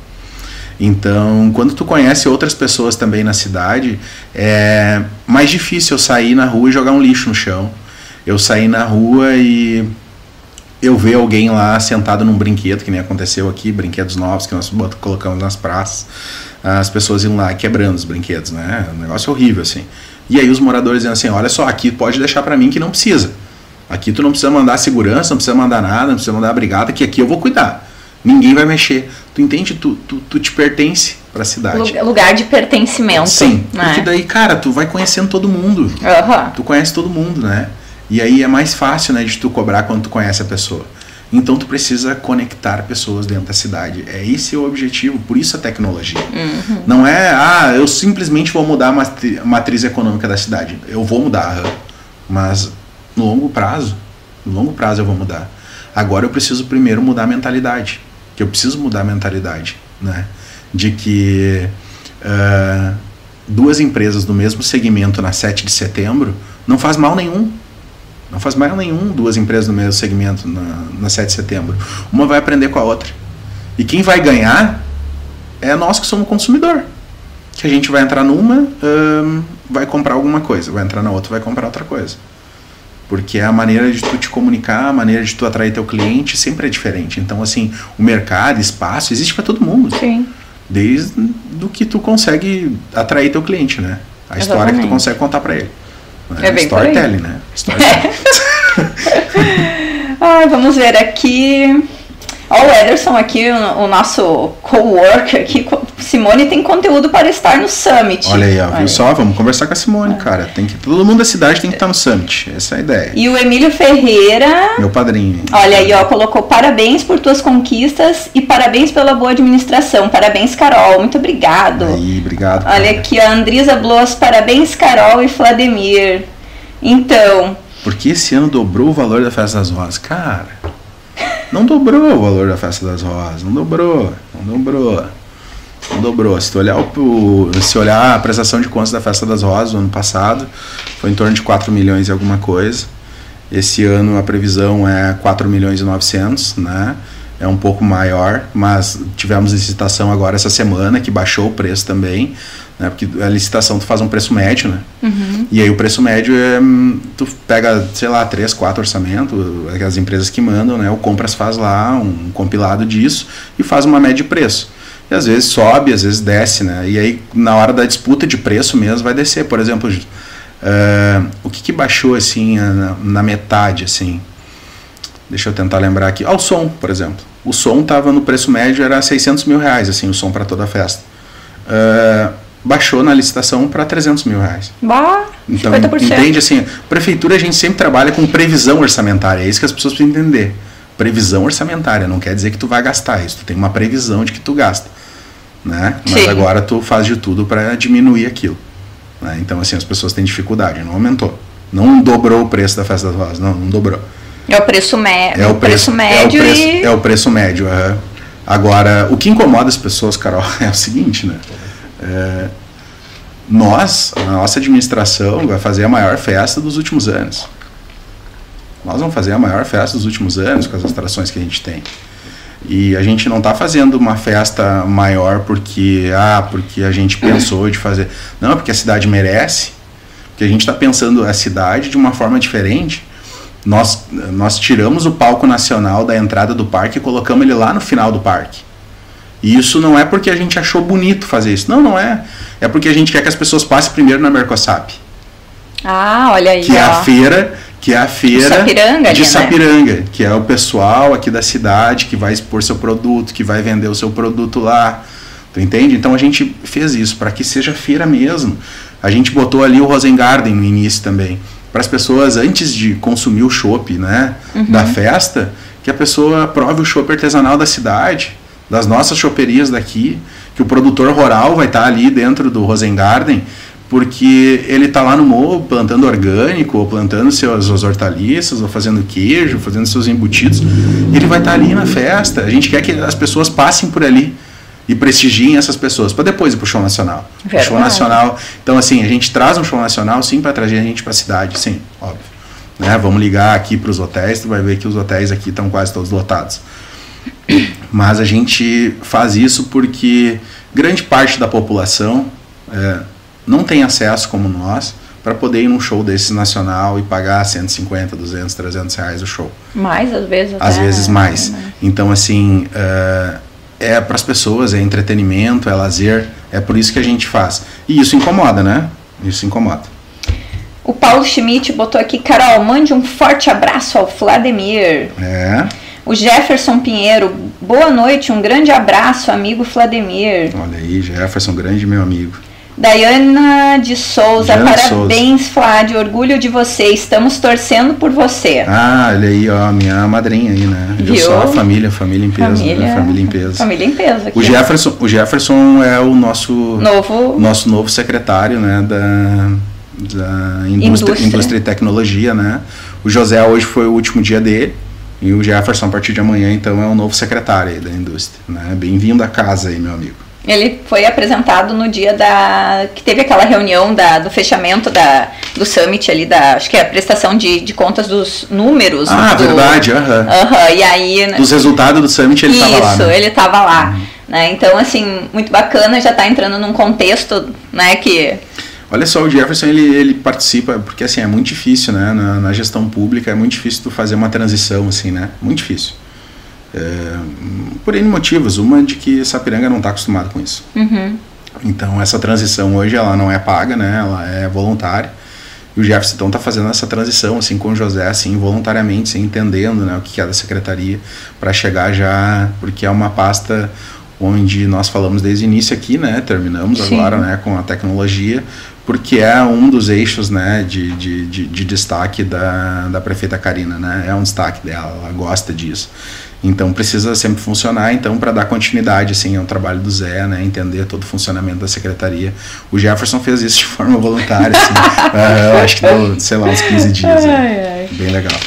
Então, quando tu conhece outras pessoas também na cidade, é mais difícil eu sair na rua e jogar um lixo no chão. Eu sair na rua e eu ver alguém lá sentado num brinquedo, que nem aconteceu aqui, brinquedos novos que nós colocamos nas praças as pessoas iam lá quebrando os brinquedos, né? Um negócio horrível, assim. E aí os moradores dizendo assim, olha só, aqui pode deixar para mim que não precisa. Aqui tu não precisa mandar segurança, não precisa mandar nada, não precisa mandar a brigada, que aqui eu vou cuidar. Ninguém vai mexer. Tu entende? Tu, tu, tu te pertence para a cidade. Lugar de pertencimento. Sim. Né? Porque daí, cara, tu vai conhecendo todo mundo. Uhum. Tu conhece todo mundo, né? E aí é mais fácil, né, de tu cobrar quando tu conhece a pessoa. Então tu precisa conectar pessoas dentro da cidade. É esse o objetivo, por isso a tecnologia. Uhum. Não é, ah, eu simplesmente vou mudar a matriz econômica da cidade. Eu vou mudar, mas no longo prazo, no longo prazo eu vou mudar. Agora eu preciso primeiro mudar a mentalidade. Que eu preciso mudar a mentalidade, né? De que uh, duas empresas do mesmo segmento na 7 de setembro não faz mal nenhum não faz mal nenhum duas empresas no mesmo segmento na, na 7 de setembro. Uma vai aprender com a outra. E quem vai ganhar é nós que somos consumidor. Que a gente vai entrar numa, vai comprar alguma coisa, vai entrar na outra, vai comprar outra coisa. Porque a maneira de tu te comunicar, a maneira de tu atrair teu cliente sempre é diferente. Então, assim, o mercado, espaço, existe para todo mundo. Sim. Desde do que tu consegue atrair teu cliente, né? A Exatamente. história que tu consegue contar para ele. É, é bem Storytelling, né? *laughs* Storytelling. *laughs* ah, vamos ver aqui. Ó, o Ederson aqui, o, o nosso co-worker aqui, Simone tem conteúdo para estar no Summit. Olha aí, ó, viu só? Vamos conversar com a Simone, cara. Tem que, todo mundo da cidade tem que estar no Summit. Essa é a ideia. E o Emílio Ferreira. Meu padrinho. Olha aí, ó, colocou parabéns por tuas conquistas e parabéns pela boa administração. Parabéns, Carol. Muito obrigado. Aí, obrigado. Olha cara. aqui, a Andrisa Bloas, parabéns, Carol e Vladimir. Então. Por que esse ano dobrou o valor da Festa das Rosas? Cara, não dobrou o valor da Festa das Rosas. Não dobrou. Não dobrou. Não dobrou. Se tu olhar, o, se olhar a prestação de contas da Festa das Rosas do ano passado, foi em torno de 4 milhões e alguma coisa. Esse ano a previsão é 4 milhões e 900, né? É um pouco maior, mas tivemos licitação agora essa semana que baixou o preço também, né? Porque a licitação tu faz um preço médio, né? Uhum. E aí o preço médio é tu pega, sei lá, três, quatro orçamentos, as empresas que mandam, né? O Compras faz lá um compilado disso e faz uma média de preço. E às vezes sobe, às vezes desce, né? E aí na hora da disputa de preço mesmo vai descer. Por exemplo, uh, o que, que baixou assim na, na, metade, assim? Deixa eu tentar lembrar aqui. Ah, o som, por exemplo. O som estava no preço médio era 600 mil reais, assim, o som para toda a festa. Uh, baixou na licitação para 300 mil reais. Bah, então, 50%. entende assim, prefeitura a gente sempre trabalha com previsão orçamentária, é isso que as pessoas precisam entender. Previsão orçamentária, não quer dizer que tu vai gastar isso, tu tem uma previsão de que tu gasta. Né? Mas Sim. agora tu faz de tudo para diminuir aquilo. Né? Então, assim, as pessoas têm dificuldade, não aumentou. Não dobrou o preço da festa das rosas, não, não dobrou. É o preço, me é o preço, preço médio. É o preço, e... é o preço médio. Uhum. Agora, o que incomoda as pessoas, Carol, *laughs* é o seguinte, né? É, nós, a nossa administração, vai fazer a maior festa dos últimos anos. Nós vamos fazer a maior festa dos últimos anos com as atrações que a gente tem. E a gente não está fazendo uma festa maior porque ah, porque a gente pensou de fazer. Não, é porque a cidade merece. Porque a gente está pensando a cidade de uma forma diferente. Nós, nós tiramos o palco nacional da entrada do parque e colocamos ele lá no final do parque. E isso não é porque a gente achou bonito fazer isso. Não, não é. É porque a gente quer que as pessoas passem primeiro na Mercosap. Ah, olha aí. Que ó. é a feira, que é a feira Sapiranga, de ali, Sapiranga, né? que é o pessoal aqui da cidade que vai expor seu produto, que vai vender o seu produto lá. Tu entende? Então a gente fez isso para que seja feira mesmo. A gente botou ali o Rosengarten no início também, para as pessoas antes de consumir o chopp, né, uhum. da festa, que a pessoa prove o chopp artesanal da cidade das nossas choperias daqui, que o produtor rural vai estar tá ali dentro do Rosengarten, porque ele está lá no morro plantando orgânico, ou plantando seus, suas hortaliças, ou fazendo queijo, fazendo seus embutidos. Ele vai estar tá ali na festa. A gente quer que as pessoas passem por ali e prestigiem essas pessoas para depois ir para o show nacional. O show nacional. Então assim, a gente traz um show nacional sim para trazer a gente para a cidade, sim, óbvio. Né? Vamos ligar aqui para os hotéis, tu vai ver que os hotéis aqui estão quase todos lotados. Mas a gente faz isso porque grande parte da população é, não tem acesso como nós para poder ir num show desse nacional e pagar 150, 200, 300 reais o show. Mais, às vezes. Às vezes mais. Né? Então, assim, é, é para as pessoas, é entretenimento, é lazer, é por isso que a gente faz. E isso incomoda, né? Isso incomoda. O Paulo Schmidt botou aqui, Carol, mande um forte abraço ao Vladimir. É. O Jefferson Pinheiro, boa noite, um grande abraço, amigo Vladimir. Olha aí, Jefferson, grande meu amigo. Daiana de Souza, Diana parabéns, Flávio, orgulho de você, estamos torcendo por você. Ah, olha aí, ó, minha madrinha aí, né? Viu? Eu sou a família, família em peso, né? família, né? Família em peso. Família em peso aqui. O Jefferson, o Jefferson é o nosso novo, nosso novo secretário, né, da, da indústria, indústria. indústria e tecnologia, né? O José hoje foi o último dia dele. E o Jefferson, a partir de amanhã, então, é o novo secretário da indústria. Né? Bem-vindo à casa aí, meu amigo. Ele foi apresentado no dia da. que teve aquela reunião da, do fechamento da, do summit ali, da. Acho que é a prestação de, de contas dos números. Ah, do, verdade, aham. Uh -huh. uh -huh, e aí. Dos resultados do summit ele estava lá. Isso, né? ele estava lá. Uhum. Né? Então, assim, muito bacana, já está entrando num contexto né, que Olha só, o Jefferson ele, ele participa, porque assim, é muito difícil, né? Na, na, gestão pública é muito difícil tu fazer uma transição, assim, né? Muito difícil. É, por N motivos. Uma de que Sapiranga não está acostumado com isso. Uhum. Então, essa transição hoje ela não é paga, né? Ela é voluntária. E o Jefferson então está fazendo essa transição assim com o José, assim, voluntariamente, assim, entendendo né, o que é da secretaria, para chegar já, porque é uma pasta onde nós falamos desde o início aqui, né? Terminamos Sim. agora, né, com a tecnologia, porque é um dos eixos, né, de, de, de, de destaque da, da prefeita Karina, né? É um destaque dela, ela gosta disso. Então precisa sempre funcionar, então para dar continuidade assim ao trabalho do Zé, né, entender todo o funcionamento da secretaria. O Jefferson fez isso de forma voluntária, assim. uh, *laughs* eu acho que deu, sei lá, uns 15 dias. Né? Bem legal.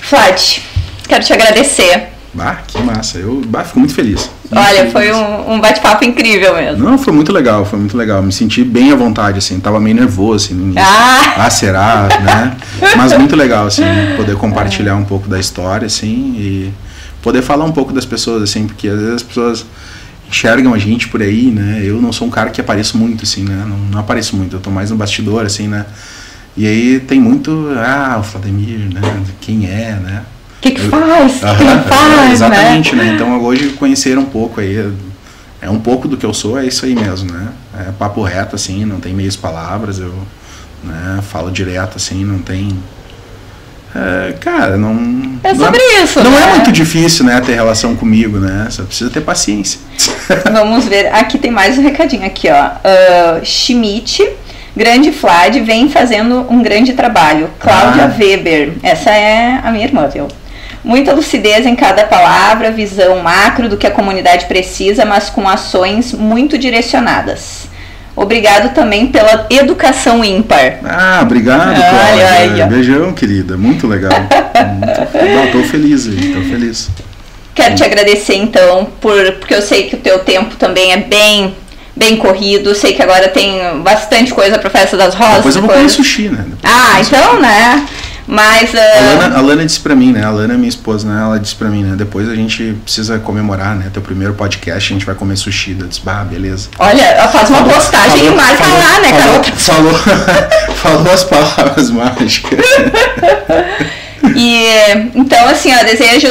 Flávio, quero te agradecer. Ah, que massa. Eu bah, fico muito feliz. Olha, foi um, um bate-papo incrível mesmo. Não, foi muito legal, foi muito legal. Me senti bem à vontade, assim. Tava meio nervoso, assim, no início. Ah, ah será, né? Mas muito legal, assim, poder *laughs* compartilhar um pouco da história, assim, e poder falar um pouco das pessoas, assim, porque às vezes as pessoas enxergam a gente por aí, né? Eu não sou um cara que apareço muito, assim, né? Não, não apareço muito, eu tô mais no bastidor, assim, né? E aí tem muito, ah, o Vladimir, né? Quem é, né? O que, que faz? O que, que faz? Exatamente, né? né? Então hoje conhecer um pouco aí, é um pouco do que eu sou, é isso aí mesmo, né? É papo reto, assim, não tem meias palavras, eu né, falo direto, assim, não tem é, cara, não. É sobre não, isso. Não é né? é muito difícil, né, ter relação comigo, né? Só precisa ter paciência. *laughs* Vamos ver. Aqui tem mais um recadinho aqui, ó. Uh, Schmidt, grande Flad, vem fazendo um grande trabalho. Cláudia ah. Weber. Essa é a minha irmã, viu? Muita lucidez em cada palavra, visão macro do que a comunidade precisa, mas com ações muito direcionadas. Obrigado também pela educação ímpar. Ah, obrigado, Cláudia. Beijão, querida. Muito legal. *laughs* Muito, tô feliz aí, tô feliz. Quero te agradecer então, por, porque eu sei que o teu tempo também é bem bem corrido. Sei que agora tem bastante coisa para festa das rosas. Depois eu vou comer sushi, né? Depois ah, então, né? Mas. Uh... A, Lana, a Lana disse pra mim, né? A Lana é minha esposa, né? Ela disse pra mim, né? Depois a gente precisa comemorar, né? Teu primeiro podcast, a gente vai comer sushi. Eu disse, bah, beleza. Olha, faz uma falou, postagem falou, e marca falou, lá, né, Carol? Falou, *laughs* falou as palavras mágicas. *laughs* e então, assim, ó, desejo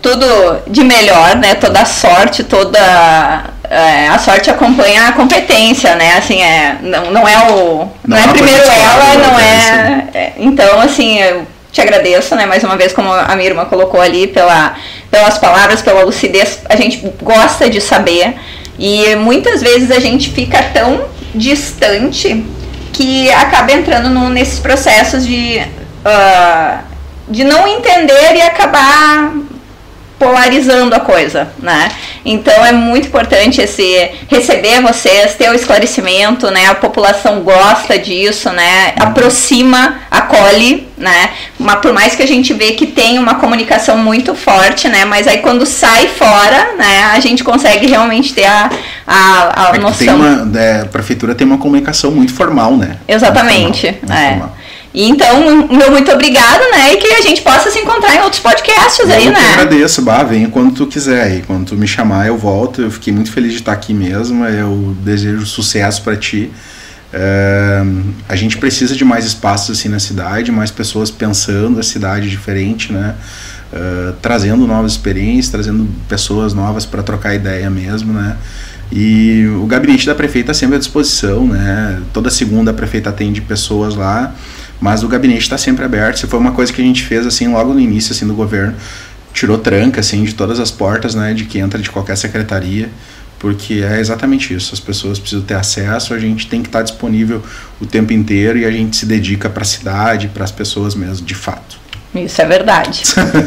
tudo de melhor, né? Toda sorte, toda é, a sorte acompanha a competência, né? Assim, é, não, não é o. Não, não é primeiro ela, não é, é, Então, assim, eu te agradeço, né? Mais uma vez, como a minha irmã colocou ali, pela, pelas palavras, pela lucidez. A gente gosta de saber. E muitas vezes a gente fica tão distante que acaba entrando no, nesses processos de. Uh, de não entender e acabar polarizando a coisa, né? Então é muito importante esse receber vocês, ter o esclarecimento, né? A população gosta disso, né? Aproxima, acolhe, né? Mas por mais que a gente vê que tem uma comunicação muito forte, né? Mas aí quando sai fora, né? A gente consegue realmente ter a, a, a é noção. Uma, é, a prefeitura tem uma comunicação muito formal, né? Exatamente. Muito formal, muito é. Formal. E então, meu muito obrigado, né? E que a gente possa se encontrar em outros podcasts eu aí, né? Eu agradeço, bah, venha quando tu quiser aí. Quando tu me chamar, eu volto. Eu fiquei muito feliz de estar aqui mesmo. Eu desejo sucesso para ti. É, a gente precisa de mais espaços assim na cidade, mais pessoas pensando a cidade diferente, né? Uh, trazendo novas experiências, trazendo pessoas novas para trocar ideia mesmo, né? E o gabinete da prefeita sempre à disposição, né? Toda segunda a prefeita atende pessoas lá mas o gabinete está sempre aberto. Se foi uma coisa que a gente fez assim logo no início assim do governo, tirou tranca assim de todas as portas, né, de que entra de qualquer secretaria, porque é exatamente isso. As pessoas precisam ter acesso, a gente tem que estar disponível o tempo inteiro e a gente se dedica para a cidade, para as pessoas mesmo, de fato. Isso é verdade.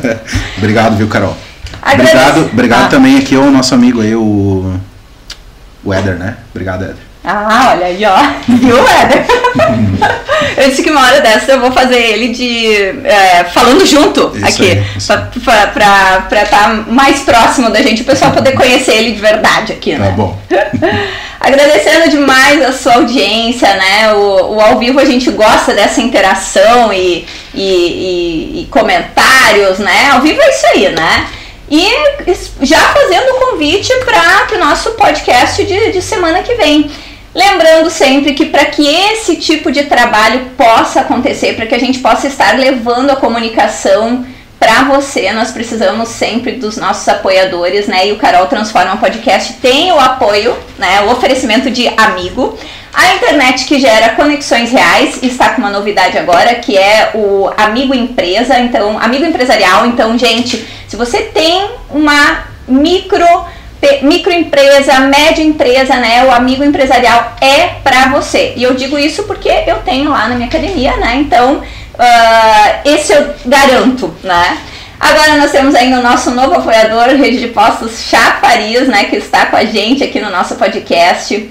*laughs* obrigado, viu, Carol? Obrigado, obrigado ah. também aqui ao nosso amigo aí, o, o Éder, né? Obrigado, Éder. Ah, olha aí, ó. *laughs* Viu, Éder? *laughs* eu disse que uma hora dessa eu vou fazer ele de. É, falando junto isso aqui. Aí, pra, estar tá mais próximo da gente, o pessoal poder conhecer ele de verdade aqui, tá né? Tá bom. *laughs* Agradecendo demais a sua audiência, né? O, o ao vivo a gente gosta dessa interação e, e, e, e comentários, né? Ao vivo é isso aí, né? E já fazendo o convite para o nosso podcast de, de semana que vem. Lembrando sempre que para que esse tipo de trabalho possa acontecer, para que a gente possa estar levando a comunicação para você, nós precisamos sempre dos nossos apoiadores, né? E o Carol Transforma Podcast tem o apoio, né? O oferecimento de amigo. A internet que gera conexões reais está com uma novidade agora, que é o Amigo Empresa, então, Amigo Empresarial. Então, gente, se você tem uma micro microempresa, média empresa, né? O amigo empresarial é para você. E eu digo isso porque eu tenho lá na minha academia, né? Então, uh, esse eu garanto, né? Agora nós temos ainda o nosso novo apoiador, Rede de Postos Chafariz, né? Que está com a gente aqui no nosso podcast.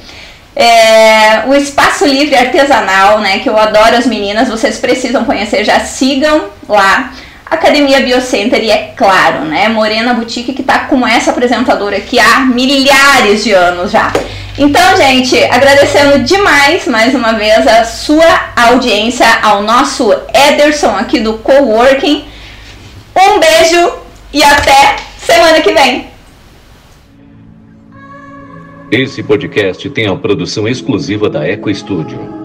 É, o Espaço Livre Artesanal, né? Que eu adoro as meninas, vocês precisam conhecer, já sigam lá. Academia Biocenter e é claro, né, Morena Boutique que está com essa apresentadora aqui há milhares de anos já. Então, gente, agradecendo demais mais uma vez a sua audiência ao nosso Ederson aqui do Coworking. Um beijo e até semana que vem. Esse podcast tem a produção exclusiva da Eco Studio.